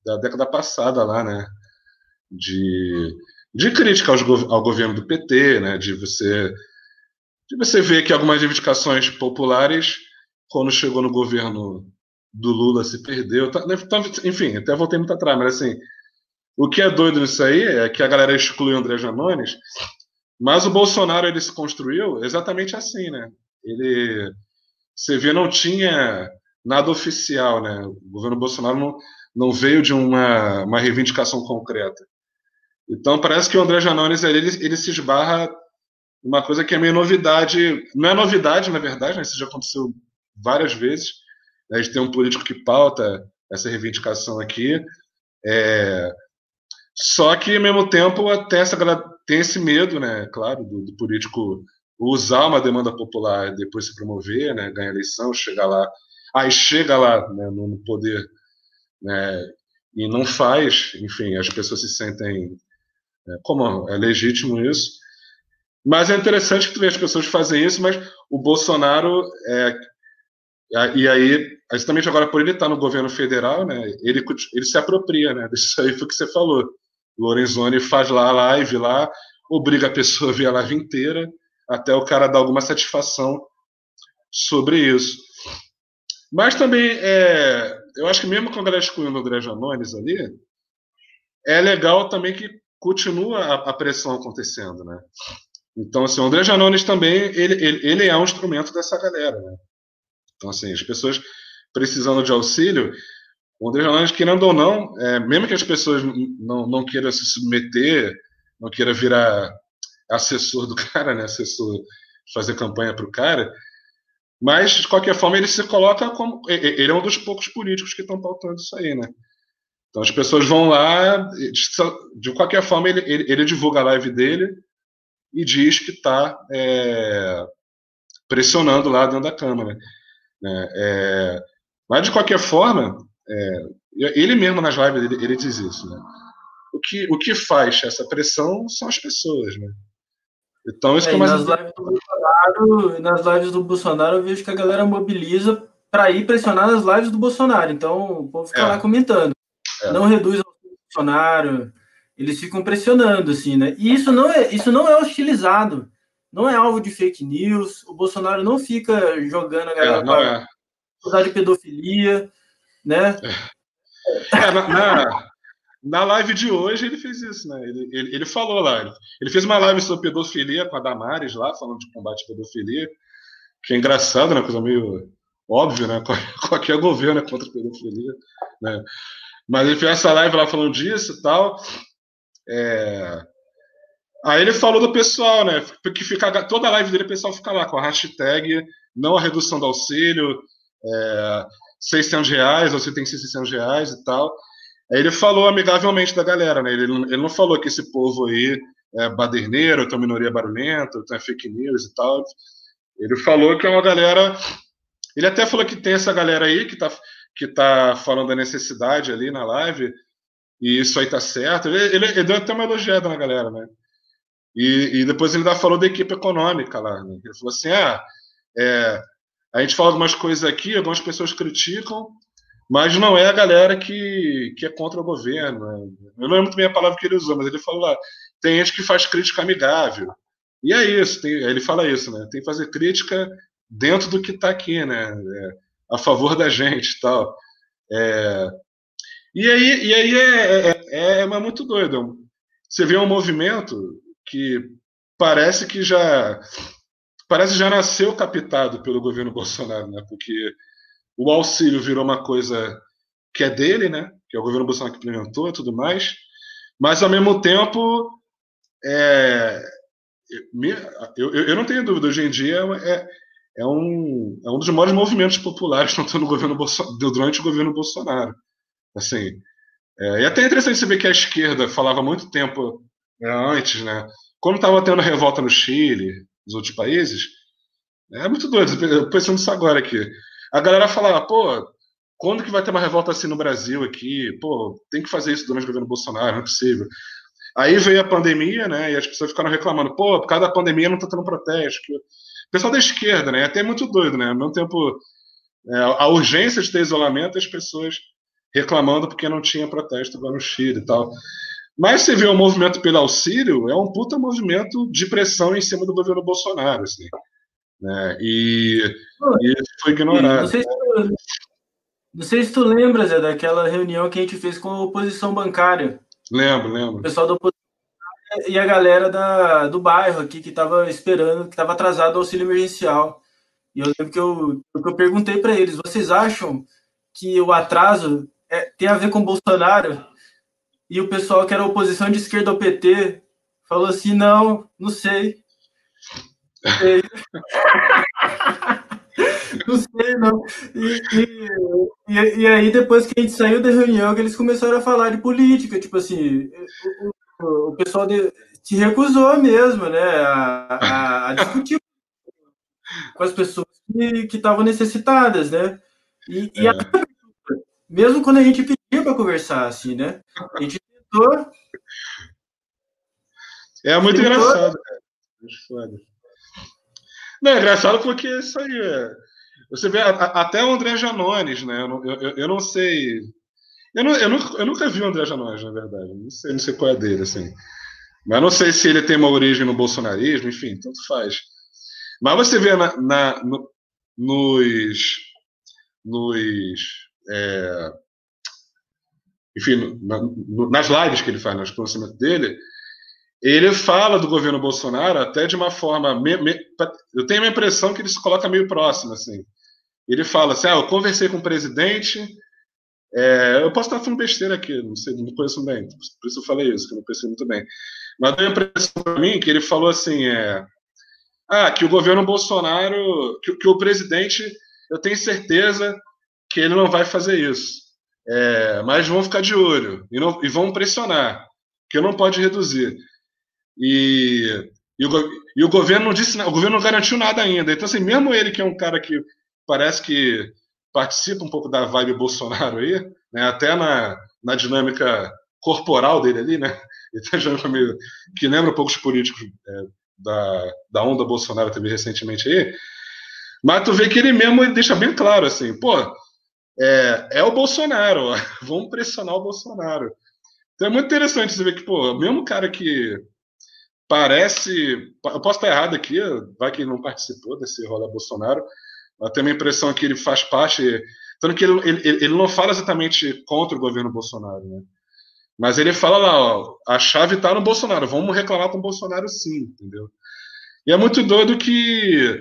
da década passada, lá, né? De, de crítica aos, ao governo do PT, né? De você, de você ver que algumas reivindicações populares, quando chegou no governo do Lula, se perdeu. Tá, né, então, enfim, até voltei muito atrás, mas assim, o que é doido nisso aí é que a galera exclui o André Janones, mas o Bolsonaro ele se construiu exatamente assim, né? Ele, você vê, não tinha nada oficial, né? O governo Bolsonaro não, não veio de uma, uma reivindicação concreta. Então parece que o André Janones ele, ele se esbarra uma coisa que é meio novidade, não é novidade na verdade, né? isso já aconteceu várias vezes. A gente tem um político que pauta essa reivindicação aqui. É, só que, ao mesmo tempo, até essa tem esse medo, né, claro, do, do político usar uma demanda popular depois se promover, né, ganhar eleição, chegar lá, aí chega lá né, no, poder né, e não faz, enfim, as pessoas se sentem né, como é legítimo isso. Mas é interessante que tu vê as pessoas fazem isso, mas o Bolsonaro é, e aí, justamente agora por ele estar no governo federal, né, ele, ele se apropria, né, disso aí foi o que você falou. Lorenzoni faz lá a live lá, obriga a pessoa a ver a live inteira, até o cara dar alguma satisfação sobre isso. Mas também, é, eu acho que mesmo com a galera excluindo o André Janones ali, é legal também que continua a, a, pressão acontecendo, né? Então, assim, o André Janones também, ele, ele, ele é um instrumento dessa galera, né? Então, assim, as pessoas precisando de auxílio, o André querendo ou não, é, mesmo que as pessoas não, não queiram se submeter, não queiram virar assessor do cara, né, assessor, fazer campanha para o cara, mas, de qualquer forma, ele se coloca como. Ele é um dos poucos políticos que estão pautando isso aí, né? Então as pessoas vão lá, de qualquer forma, ele, ele, ele divulga a live dele e diz que está é, pressionando lá dentro da Câmara. Né? É, mas, de qualquer forma, é, ele mesmo nas lives ele, ele diz isso, né? O que, o que faz essa pressão são as pessoas, né? Então isso é, que é mais nas lives do Bolsonaro, nas lives do Bolsonaro eu vejo que a galera mobiliza para ir pressionar nas lives do Bolsonaro. Então o povo fica é. lá comentando. É. Não reduz o Bolsonaro. Eles ficam pressionando assim, né? E isso não é isso não é hostilizado. não é alvo de fake news, o Bolsonaro não fica jogando a galera é, não é. usar de pedofilia, né? É, na, na, na, live de hoje ele fez isso, né? Ele, ele, ele falou lá, ele, ele, fez uma live sobre pedofilia com a Damares lá, falando de combate à pedofilia, que é engraçado, né? Coisa meio óbvia, né? Qualquer governo é contra a pedofilia, né? Mas ele fez essa live lá falando disso e tal. É... Aí ele falou do pessoal, né? Que fica, toda a live dele, o pessoal fica lá com a hashtag não a redução do auxílio, é, 600 reais, você tem 600 reais e tal. Aí ele falou amigavelmente da galera, né? Ele, ele não falou que esse povo aí é baderneiro, tem minoria barulhenta, tem fake news e tal. Ele falou que é uma galera. Ele até falou que tem essa galera aí que tá, que tá falando da necessidade ali na live, e isso aí tá certo. Ele, ele, ele deu até uma elogiada na galera, né? E, e depois ele ainda falou da equipe econômica lá. Né? Ele falou assim: ah, é, a gente fala algumas coisas aqui, algumas pessoas criticam, mas não é a galera que, que é contra o governo. Né? Eu não lembro muito bem a palavra que ele usou, mas ele falou lá: tem gente que faz crítica amigável. E é isso, tem, ele fala isso, né? Tem que fazer crítica dentro do que está aqui, né? É, a favor da gente e tal. É, e aí, e aí é, é, é, é muito doido. Você vê um movimento que parece que já parece já nasceu captado pelo governo Bolsonaro, né? Porque o auxílio virou uma coisa que é dele, né? Que é o governo Bolsonaro que implementou tudo mais. Mas ao mesmo tempo, é, eu, eu, eu, não tenho dúvida, hoje em dia é, é, um, é um dos maiores movimentos populares que estão no governo durante o governo Bolsonaro. Assim, é, e até é interessante você ver que a esquerda falava muito tempo é, antes, né? Quando estava tendo revolta no Chile, nos outros países, é muito doido, pensando nisso agora aqui. A galera falava, pô, quando que vai ter uma revolta assim no Brasil aqui? Pô, tem que fazer isso durante o governo Bolsonaro, não é possível. Aí veio a pandemia, né? E as pessoas ficaram reclamando, pô, por causa da pandemia não tá tendo protesto. Pessoal da esquerda, né? É até muito doido, né? Ao mesmo tempo, é, a urgência de ter isolamento, as pessoas reclamando porque não tinha protesto agora no Chile e tal. Mas você vê o movimento pelo auxílio, é um puta movimento de pressão em cima do governo Bolsonaro, assim. Né? E, e foi ignorado. Não sei, se tu, não sei se tu lembra, Zé, daquela reunião que a gente fez com a oposição bancária. Lembro, lembro. O pessoal da oposição e a galera da, do bairro aqui que estava esperando, que estava atrasado o auxílio emergencial. E eu lembro que eu, que eu perguntei para eles: vocês acham que o atraso é, tem a ver com Bolsonaro? E o pessoal que era oposição de esquerda ao PT falou assim: não, não sei. Não sei, não. sei, não. E, e, e, aí, depois que a gente saiu da reunião, que eles começaram a falar de política, tipo assim, o, o, pessoal de, se recusou mesmo, né, a, a, a discutir com as pessoas que estavam necessitadas, né? E, e é. Mesmo quando a gente pedia para conversar, assim, né? A gente tentou. É muito tentou. engraçado, cara. Não, é engraçado porque isso aí é. Você vê, a, até o André Janones, né? Eu, eu, eu não sei. Eu, não, eu, nunca, eu nunca vi o André Janones, na verdade. Não sei, não sei qual é dele, assim. Mas não sei se ele tem uma origem no bolsonarismo, enfim, tanto faz. Mas você vê na, na no, nos, nos é, enfim, na, nas lives que ele faz, nos pronunciamentos dele, ele fala do governo Bolsonaro até de uma forma. Me, me, eu tenho a impressão que ele se coloca meio próximo, assim. Ele fala assim: ah, eu conversei com o presidente. É, eu posso estar falando besteira aqui, não sei, não conheço bem, por isso eu falei isso, que eu não conheço muito bem. Mas deu a impressão para mim que ele falou assim: é, ah, que o governo Bolsonaro, que, que o presidente, eu tenho certeza que ele não vai fazer isso. É, mas vão ficar de olho e, não, e vão pressionar, que não pode reduzir. E, e, o, e o governo não disse, o governo não garantiu nada ainda. Então, assim, mesmo ele que é um cara que parece que participa um pouco da vibe Bolsonaro aí, né, até na, na dinâmica corporal dele ali, né? Ele tem meio, que lembra um pouco os políticos é, da, da onda Bolsonaro também recentemente aí. Mas tu vê que ele mesmo deixa bem claro assim, pô, é, é o Bolsonaro, vamos pressionar o Bolsonaro. Então é muito interessante você ver que, pô, mesmo cara que parece. Eu posso estar errado aqui, vai que ele não participou desse rola Bolsonaro, mas tem a impressão que ele faz parte. Tanto que ele, ele, ele não fala exatamente contra o governo Bolsonaro, né? Mas ele fala lá, ó, a chave está no Bolsonaro, vamos reclamar com o Bolsonaro sim, entendeu? E é muito doido que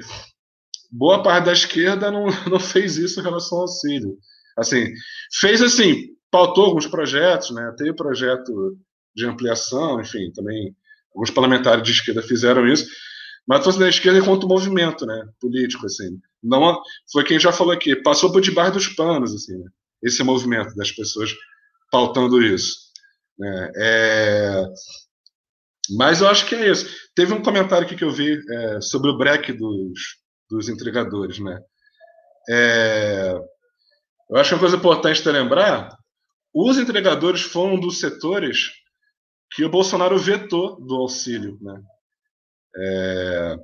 boa parte da esquerda não, não fez isso em relação ao auxílio. Assim, fez assim, pautou alguns projetos, né? Teve projeto de ampliação, enfim, também alguns parlamentares de esquerda fizeram isso, mas fosse da esquerda enquanto movimento, né, político, assim, não foi quem já falou aqui, passou por debaixo dos panos, assim, né, esse movimento das pessoas pautando isso. Né, é... Mas eu acho que é isso. Teve um comentário aqui que eu vi é, sobre o break dos, dos entregadores, né? É... Eu acho uma coisa importante de lembrar, os entregadores foram um dos setores que o Bolsonaro vetou do auxílio, né? É,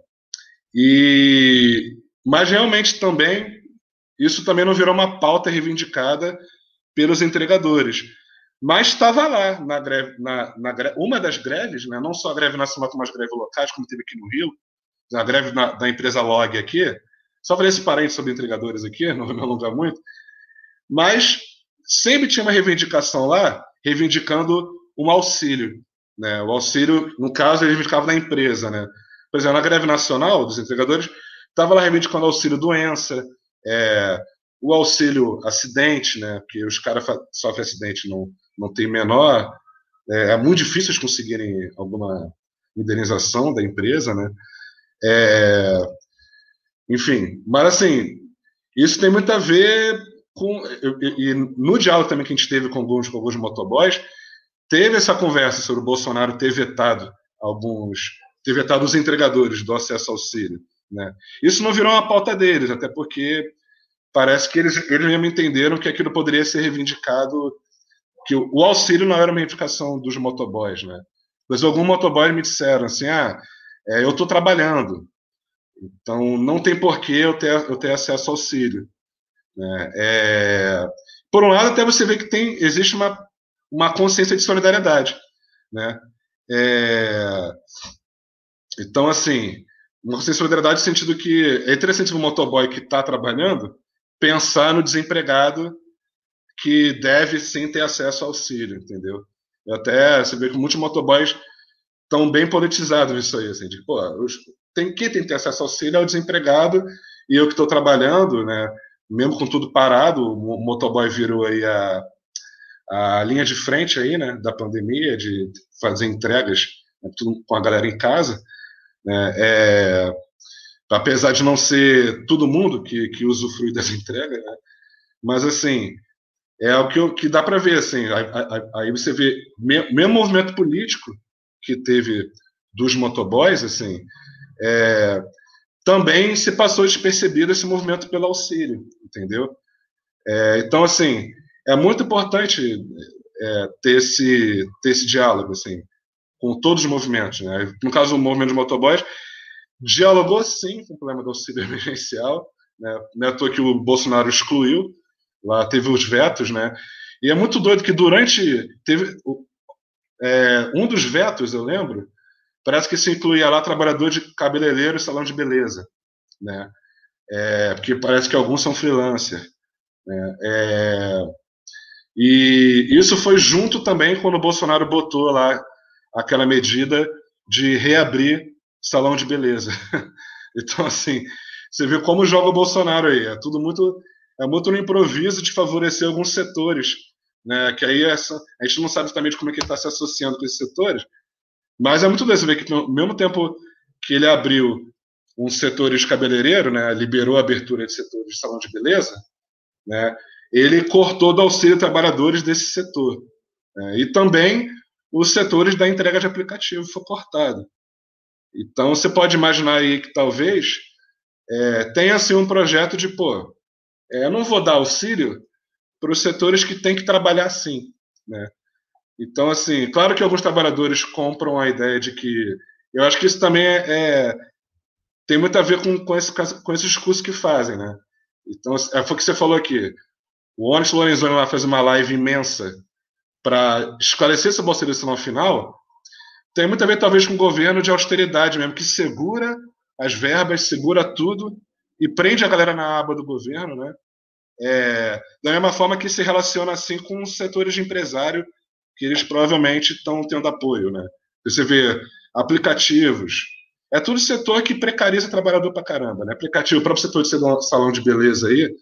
e, mas realmente também isso também não virou uma pauta reivindicada pelos entregadores. Mas estava lá na greve, na, na greve, uma das greves, né, não só a greve nacional, como as greves locais, como teve aqui no Rio, a greve na, da empresa Log aqui. Só falei esse parente sobre entregadores aqui, não vou me alongar muito. Mas sempre tinha uma reivindicação lá, reivindicando um auxílio. Né? O auxílio, no caso, ele reivindicava da empresa. Né? Por exemplo, na greve nacional dos entregadores, estava lá reivindicando auxílio doença, é, o auxílio acidente, né? porque os caras sofrem acidente não, não tem menor. É, é, muito difícil de conseguirem alguma indenização da empresa. Né? É, enfim, mas assim, isso tem muito a ver com. E, e, no diálogo também que a gente teve com alguns, com alguns motoboys, teve essa conversa sobre o Bolsonaro ter vetado alguns, ter vetado os entregadores do acesso ao auxílio. Né? Isso não virou uma pauta deles, até porque parece que eles, eles mesmo entenderam que aquilo poderia ser reivindicado, que o, o auxílio não era uma reivindicação dos motoboys. Né? Mas alguns motoboys me disseram assim, ah, é, eu estou trabalhando, então não tem porquê eu ter, eu ter acesso ao auxílio. Né? É, por um lado, até você vê que tem, existe uma uma consciência de solidariedade, né? É... Então, assim, uma consciência de solidariedade no sentido que é interessante o motoboy que está trabalhando pensar no desempregado que deve sim ter acesso ao auxílio, entendeu? Até você vê que muitos motoboys estão bem politizados nisso aí, assim, de, pô, tem, quem tem que ter acesso ao auxílio é o desempregado e eu que estou trabalhando, né, mesmo com tudo parado, o motoboy virou aí a, a linha de frente aí, né, da pandemia, de fazer entregas né, com a galera em casa, né, é, apesar de não ser todo mundo que, que usufrui das entregas, né, mas assim é o que, que dá para ver, assim, aí, aí, você vê mesmo movimento político que teve dos motoboys, assim, é, também se passou despercebido esse movimento pelo auxílio, entendeu? É, então, assim, é muito importante é, ter, esse, ter esse diálogo assim, com todos os movimentos. Né? No caso, o movimento de motoboys dialogou sim com o problema do auxílio emergencial. Né? Não é à toa que o Bolsonaro excluiu, lá teve os vetos, né? E é muito doido que durante. Teve, é, um dos vetos, eu lembro, parece que se incluía lá trabalhador de cabeleireiro e salão de beleza. Né? É, porque parece que alguns são freelancer. Né? É, e isso foi junto também quando o Bolsonaro botou lá aquela medida de reabrir salão de beleza. Então, assim, você vê como joga o Bolsonaro aí. É tudo muito, é muito no improviso de favorecer alguns setores, né? Que aí essa, a gente não sabe exatamente como é que ele está se associando com esses setores, mas é muito doido ver que no mesmo tempo que ele abriu um setor de cabeleireiro, né? Liberou a abertura de setores de salão de beleza, né? ele cortou do auxílio trabalhadores desse setor. É, e também os setores da entrega de aplicativo foi cortado. Então você pode imaginar aí que talvez é, tenha assim um projeto de pô, é, eu não vou dar auxílio para os setores que têm que trabalhar assim, né? Então assim, claro que alguns trabalhadores compram a ideia de que eu acho que isso também é, é tem muito a ver com, com, esse, com esse discurso que fazem, né? Então, é, foi o que você falou aqui. O Onyx Lorenzoni lá fez uma live imensa para esclarecer essa bolsa seleção final, tem muito a ver, talvez, com o governo de austeridade mesmo, que segura as verbas, segura tudo e prende a galera na aba do governo, né? É, da mesma forma que se relaciona assim com os setores de empresário, que eles provavelmente estão tendo apoio, né? Você vê aplicativos, é tudo setor que precariza trabalhador pra caramba, né? Aplicativo, o próprio setor de salão de beleza aí,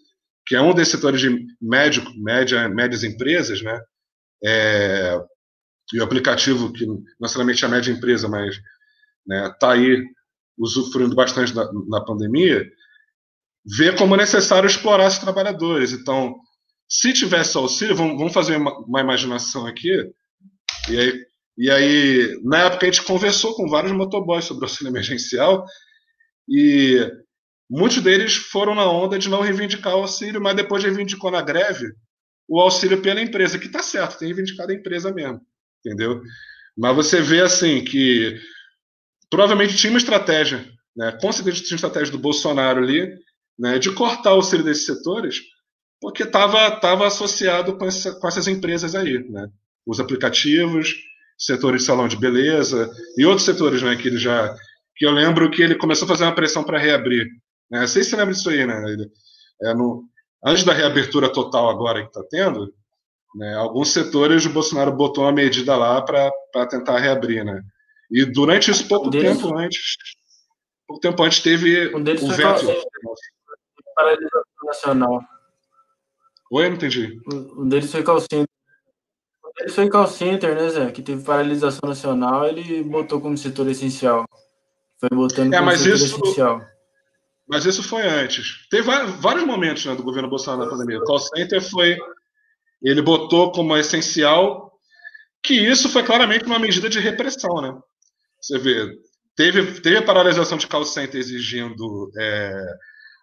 que é um desses setores de médio, média, médias empresas, né? É, e o aplicativo, que não necessariamente é a média empresa, mas né, tá aí usufruindo bastante da, na pandemia, vê como é necessário explorar esses trabalhadores. Então, se tivesse auxílio, vamos, vamos fazer uma, uma, imaginação aqui, e aí, e aí, na época, a gente conversou com vários motoboys sobre auxílio emergencial, e muitos deles foram na onda de não reivindicar o auxílio, mas depois reivindicou na greve o auxílio pela empresa, que está certo, tem reivindicado a empresa mesmo entendeu? Mas você vê assim que provavelmente tinha uma estratégia, né? Com certeza tinha uma estratégia do Bolsonaro ali, né? De cortar o auxílio desses setores, porque estava tava associado com, essa, com essas empresas aí, né? Os aplicativos, setores de salão de beleza e outros setores, né? Que ele já que eu lembro que ele começou a fazer uma pressão para reabrir. Né? Não sei se você lembra disso aí, né? Ele, é no, antes da reabertura total agora que está tendo, né? Alguns setores o Bolsonaro botou uma medida lá para tentar reabrir, né? E durante isso, pouco um tempo antes, pouco tempo antes teve um o veto. Paralisação nacional. Oi, não entendi. Um deles foi call center. Um deles foi call center, né, Zé? Que teve paralisação nacional, ele botou como setor essencial. Foi botando é, como setor isso, essencial. Mas isso foi antes. Teve vários momentos né, do governo Bolsonaro na pandemia. O call center foi ele botou como essencial que isso foi claramente uma medida de repressão, né? Você vê, teve, teve a paralisação de call center exigindo é,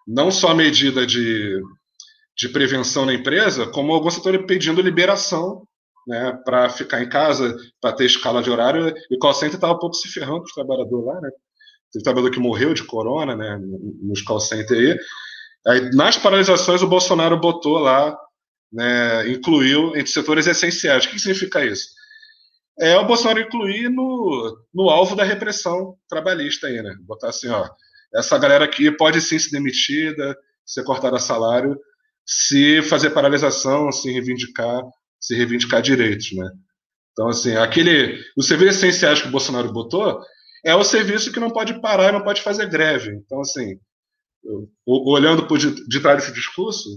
não só medida de, de prevenção na empresa, como alguns setores pedindo liberação né, para ficar em casa, para ter escala de horário, e o call center estava um pouco se ferrando com os trabalhadores lá, né? Teve trabalhador que morreu de corona, né, nos call center aí. aí. Nas paralisações, o Bolsonaro botou lá né, incluiu entre setores essenciais. O que significa isso? É o Bolsonaro incluir no, no alvo da repressão trabalhista aí, né? Botar assim, ó, essa galera aqui pode sim ser demitida, ser cortada salário, se fazer paralisação, se reivindicar, se reivindicar direitos, né? Então, assim, aquele, os serviços essenciais que o Bolsonaro botou é o serviço que não pode parar, não pode fazer greve. Então, assim, eu, olhando por detrás desse discurso,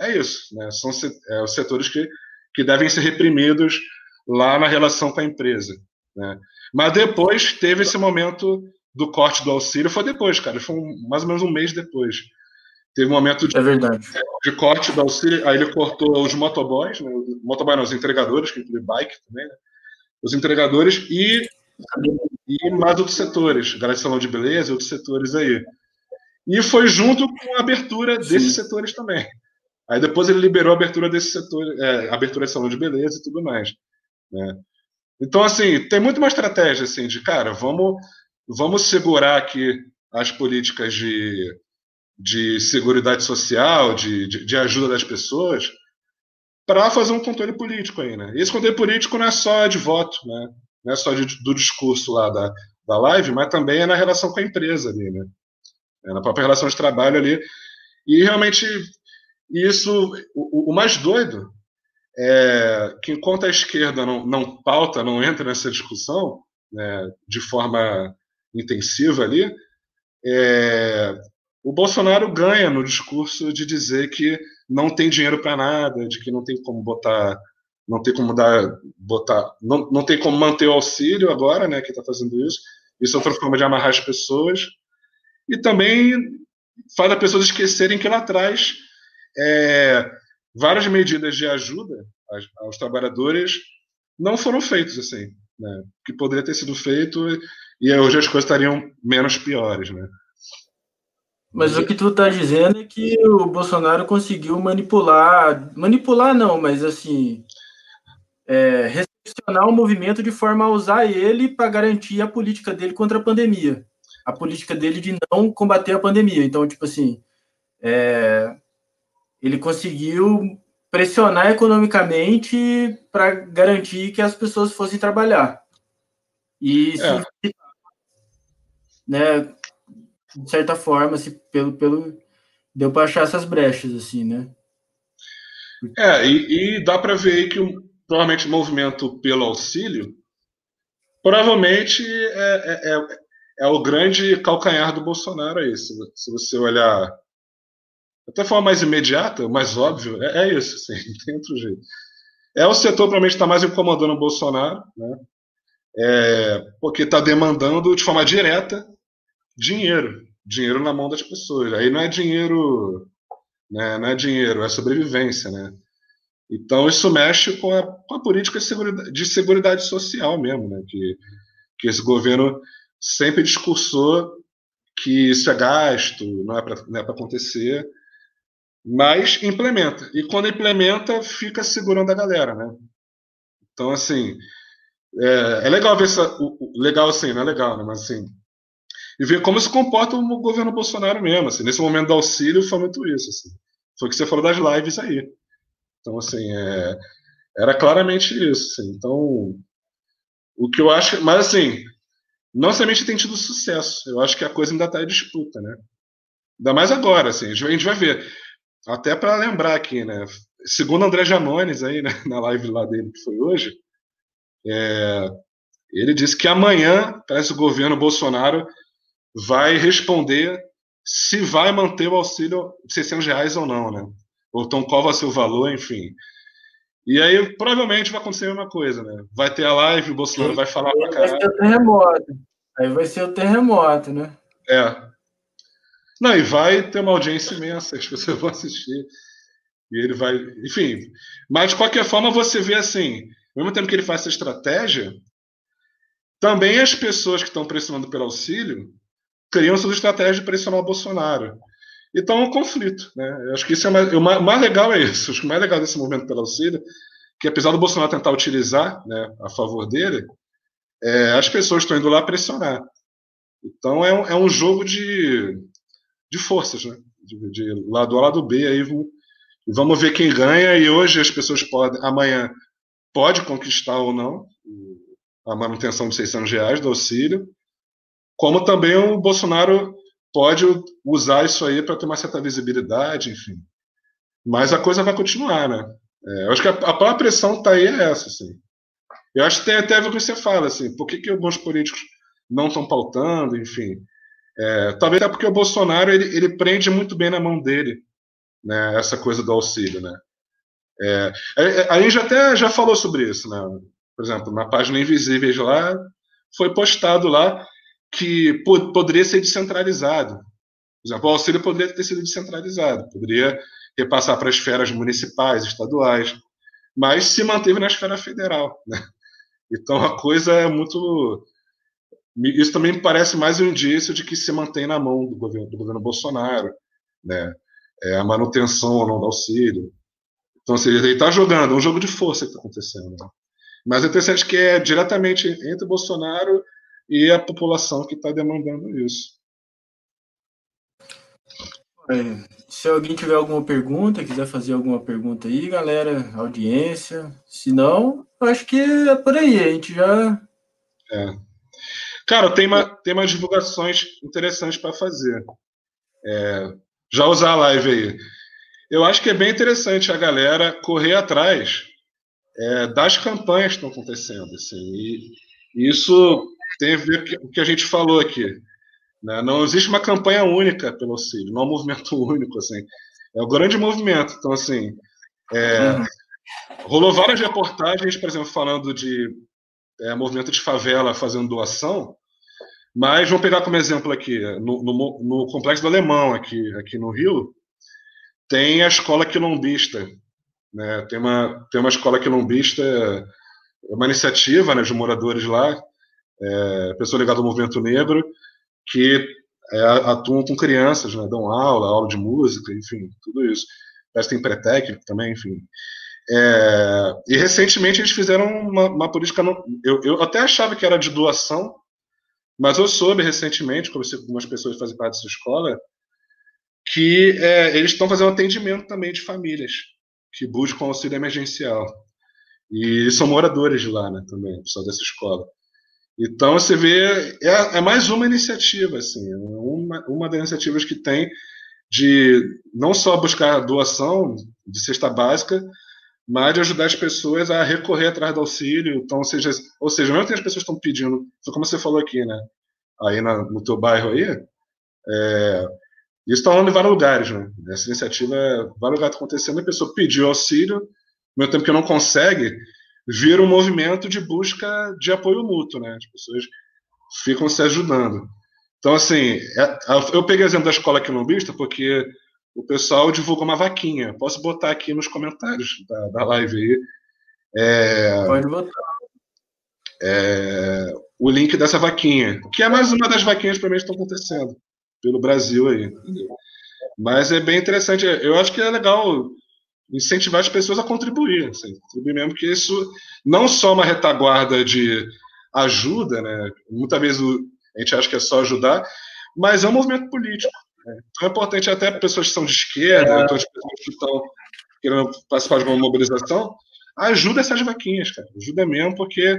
é isso. Né? São é, os setores que, que devem ser reprimidos lá na relação com a empresa. Né? Mas depois teve esse momento do corte do auxílio, foi depois, cara, foi um, mais ou menos um mês depois. Teve um momento de, é verdade. de corte do auxílio, aí ele cortou os motoboys, né? motoboy não, os entregadores, que inclui bike também, né? os entregadores e, e mais outros setores, galera de salão de beleza, outros setores aí. E foi junto com a abertura desses Sim. setores também. Aí depois ele liberou a abertura desse setor, é, abertura de salão de beleza e tudo mais. Né? Então, assim, tem muito uma estratégia assim, de, cara, vamos, vamos segurar aqui as políticas de, de seguridade social, de, de, de ajuda das pessoas, para fazer um controle político aí, né? E esse controle político não é só de voto, né? Não é só de, do discurso lá da, da live, mas também é na relação com a empresa ali, né? É na própria relação de trabalho ali. E realmente isso, o, o mais doido é que enquanto a esquerda não, não pauta, não entra nessa discussão né, de forma intensiva ali, é, o Bolsonaro ganha no discurso de dizer que não tem dinheiro para nada, de que não tem como botar, não tem como dar, botar, não, não tem como manter o auxílio agora, né, que está fazendo isso. Isso é outra forma de amarrar as pessoas. E também faz as pessoas esquecerem que lá atrás é, várias medidas de ajuda aos, trabalhadores não foram feitas assim, né? Que poderia ter sido feito e hoje as coisas estariam menos piores, né? Mas o que tu está dizendo é que o Bolsonaro conseguiu manipular, manipular não, mas assim, é, recepcionar o movimento de forma a usar ele para garantir a política dele contra a pandemia, a política dele de não combater a pandemia. Então, tipo assim, é, ele conseguiu pressionar economicamente para garantir que as pessoas fossem trabalhar. E isso, é. Né, de certa forma, se pelo, pelo deu para achar essas brechas, assim, né? É, e, e dá para ver aí que provavelmente o movimento pelo auxílio provavelmente é, é, é, é, o grande calcanhar do Bolsonaro aí, se, se você olhar até forma mais imediata, mais óbvio, é, é isso, assim, não tem outro jeito. É o setor provavelmente está mais incomodando o Bolsonaro, né? É, porque está demandando de forma direta dinheiro, dinheiro na mão das pessoas. Aí não é dinheiro, né, não é dinheiro, é sobrevivência, né? Então isso mexe com a, com a política de seguridade, de social mesmo, né? Que, que esse governo sempre discursou que isso é gasto, não é para é acontecer, mas implementa. E quando implementa, fica segurando a galera, né? Então, assim, é, é legal ver essa. Legal assim, não é legal, né? Mas assim. E ver como se comporta o governo Bolsonaro mesmo. Assim, nesse momento do auxílio foi muito isso. Assim. Foi o que você falou das lives aí. Então, assim, é, era claramente isso. Assim. Então, o que eu acho. Mas, assim, não somente tem tido sucesso. Eu acho que a coisa ainda está em disputa, né? Ainda mais agora, assim. A gente vai ver. Até para lembrar aqui, né? Segundo André Janones, aí, né, na live lá dele que foi hoje, é, ele disse que amanhã, parece o governo Bolsonaro vai responder se vai manter o auxílio de 600 reais ou não, né? Ou então qual vai ser o valor, enfim. E aí provavelmente vai acontecer a mesma coisa, né? Vai ter a live, o Bolsonaro vai falar pra caralho. Vai ser o terremoto. Aí vai ser o terremoto, né? É. Não, e vai ter uma audiência imensa, as pessoas vão assistir. E ele vai. Enfim. Mas de qualquer forma, você vê assim, ao mesmo tempo que ele faz essa estratégia, também as pessoas que estão pressionando pelo auxílio criam suas estratégias de pressionar o Bolsonaro. Então é um conflito. Né? Eu acho que isso é mais, o mais, legal é isso. Acho que o mais legal desse movimento pelo auxílio, que apesar do Bolsonaro tentar utilizar né, a favor dele, é, as pessoas estão indo lá pressionar. Então é um, é um jogo de, de forças, né? De, de lado A, lado B, aí vamos ver quem ganha. E hoje as pessoas podem, amanhã pode conquistar ou não a manutenção de 600 reais do auxílio, como também o Bolsonaro pode usar isso aí para ter uma certa visibilidade, enfim. Mas a coisa vai continuar, né? É, eu acho que a, a própria pressão está aí é essa, assim. Eu acho que tem até a ver com o que você fala, assim, por que, que alguns políticos não estão pautando, enfim. É, talvez até porque o Bolsonaro ele, ele prende muito bem na mão dele né, essa coisa do auxílio. Né? É, é, é a gente até já falou sobre isso. Né? Por exemplo, na página Invisíveis lá, foi postado lá que poderia ser descentralizado. O auxílio poderia ter sido descentralizado, poderia repassar para as esferas municipais, estaduais, mas se manteve na esfera federal. Né? Então a coisa é muito isso também me parece mais um indício de que se mantém na mão do governo, do governo Bolsonaro, né? É a manutenção ou não do auxílio. Então, assim, ele está jogando, é um jogo de força que está acontecendo. Né? Mas é interessante que é diretamente entre Bolsonaro e a população que está demandando isso. Se alguém tiver alguma pergunta, quiser fazer alguma pergunta aí, galera, audiência. Se não, acho que é por aí. A gente já. É. Cara, tem, uma, tem umas divulgações interessantes para fazer. É, já usar a live aí. Eu acho que é bem interessante a galera correr atrás é, das campanhas que estão acontecendo. Assim, e isso tem a ver com o que a gente falou aqui. Né? Não existe uma campanha única pelo auxílio, não é um movimento único. Assim. É um grande movimento. Então, assim, é, rolou várias reportagens, por exemplo, falando de é, movimento de favela fazendo doação, mas vamos pegar como exemplo aqui, no, no, no, Complexo do Alemão, aqui, aqui no Rio, tem a escola quilombista. Né? Tem, uma, tem uma escola quilombista, é uma iniciativa né, de moradores lá, é, pessoa ligada ao movimento negro, que é, atuam com crianças, né, dão aula, aula de música, enfim, tudo isso. Que tem pré-técnico também, enfim. É, e recentemente eles fizeram uma, uma política. eu, eu, até achava que era de doação, mas eu soube recentemente, conversei com algumas pessoas que fazem parte dessa escola, que é, eles estão fazendo atendimento também de famílias que buscam auxílio emergencial. E são moradores de lá, né, também, pessoal dessa escola. Então você vê, é, é mais uma iniciativa, assim, uma, uma das iniciativas que tem de não só buscar doação de cesta básica, mas de ajudar as pessoas a recorrer atrás do auxílio. Então, seja, ou seja mesmo que as pessoas estão pedindo, como você falou aqui, né? Aí na, no teu bairro aí, é, isso está rolando em vários lugares, né? Essa iniciativa, vários lugares tá acontecendo, a pessoa pediu auxílio, ao mesmo tempo que não consegue, vira um movimento de busca de apoio mútuo, né? As pessoas ficam se ajudando. Então, assim, é, eu peguei o exemplo da escola quilombista porque o pessoal divulgou uma vaquinha. Posso botar aqui nos comentários da, da live aí. É, Pode botar. É, o link dessa vaquinha, que é mais uma das vaquinhas para mim que estão acontecendo pelo Brasil aí. Mas é bem interessante. Eu acho que é legal incentivar as pessoas a contribuir, assim, contribuir mesmo, porque isso não só uma retaguarda de ajuda, né? Muitas vezes a gente acha que é só ajudar, mas é um movimento político. Né? Então é importante até pessoas que são de esquerda, é. pessoas que estão querendo participar de uma mobilização, ajuda essas vaquinhas, cara. Ajuda mesmo, porque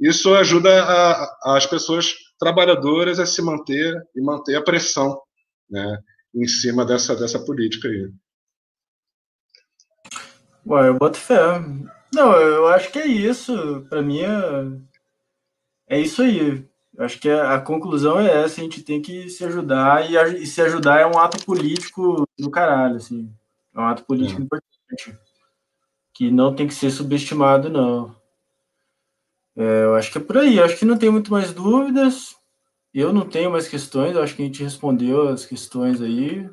isso ajuda a, as pessoas trabalhadoras a se manter e manter a pressão né, em cima dessa, dessa política aí. Ué, eu boto fé. Não, eu acho que é isso. Para mim é, é isso aí. Eu acho que a, conclusão é essa, a gente tem que se ajudar e, a, e, se ajudar é um ato político do caralho, assim. É um ato político é. importante. Que não tem que ser subestimado, não. É, eu acho que é por aí. Eu acho que não tem muito mais dúvidas. Eu não tenho mais questões. Eu acho que a gente respondeu as questões aí.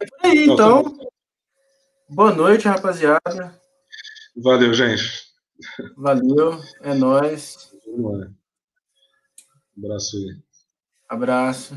É por aí, então. Boa noite, rapaziada. Valeu, gente. Valeu, é nóis. Um abraço aí. Abraço.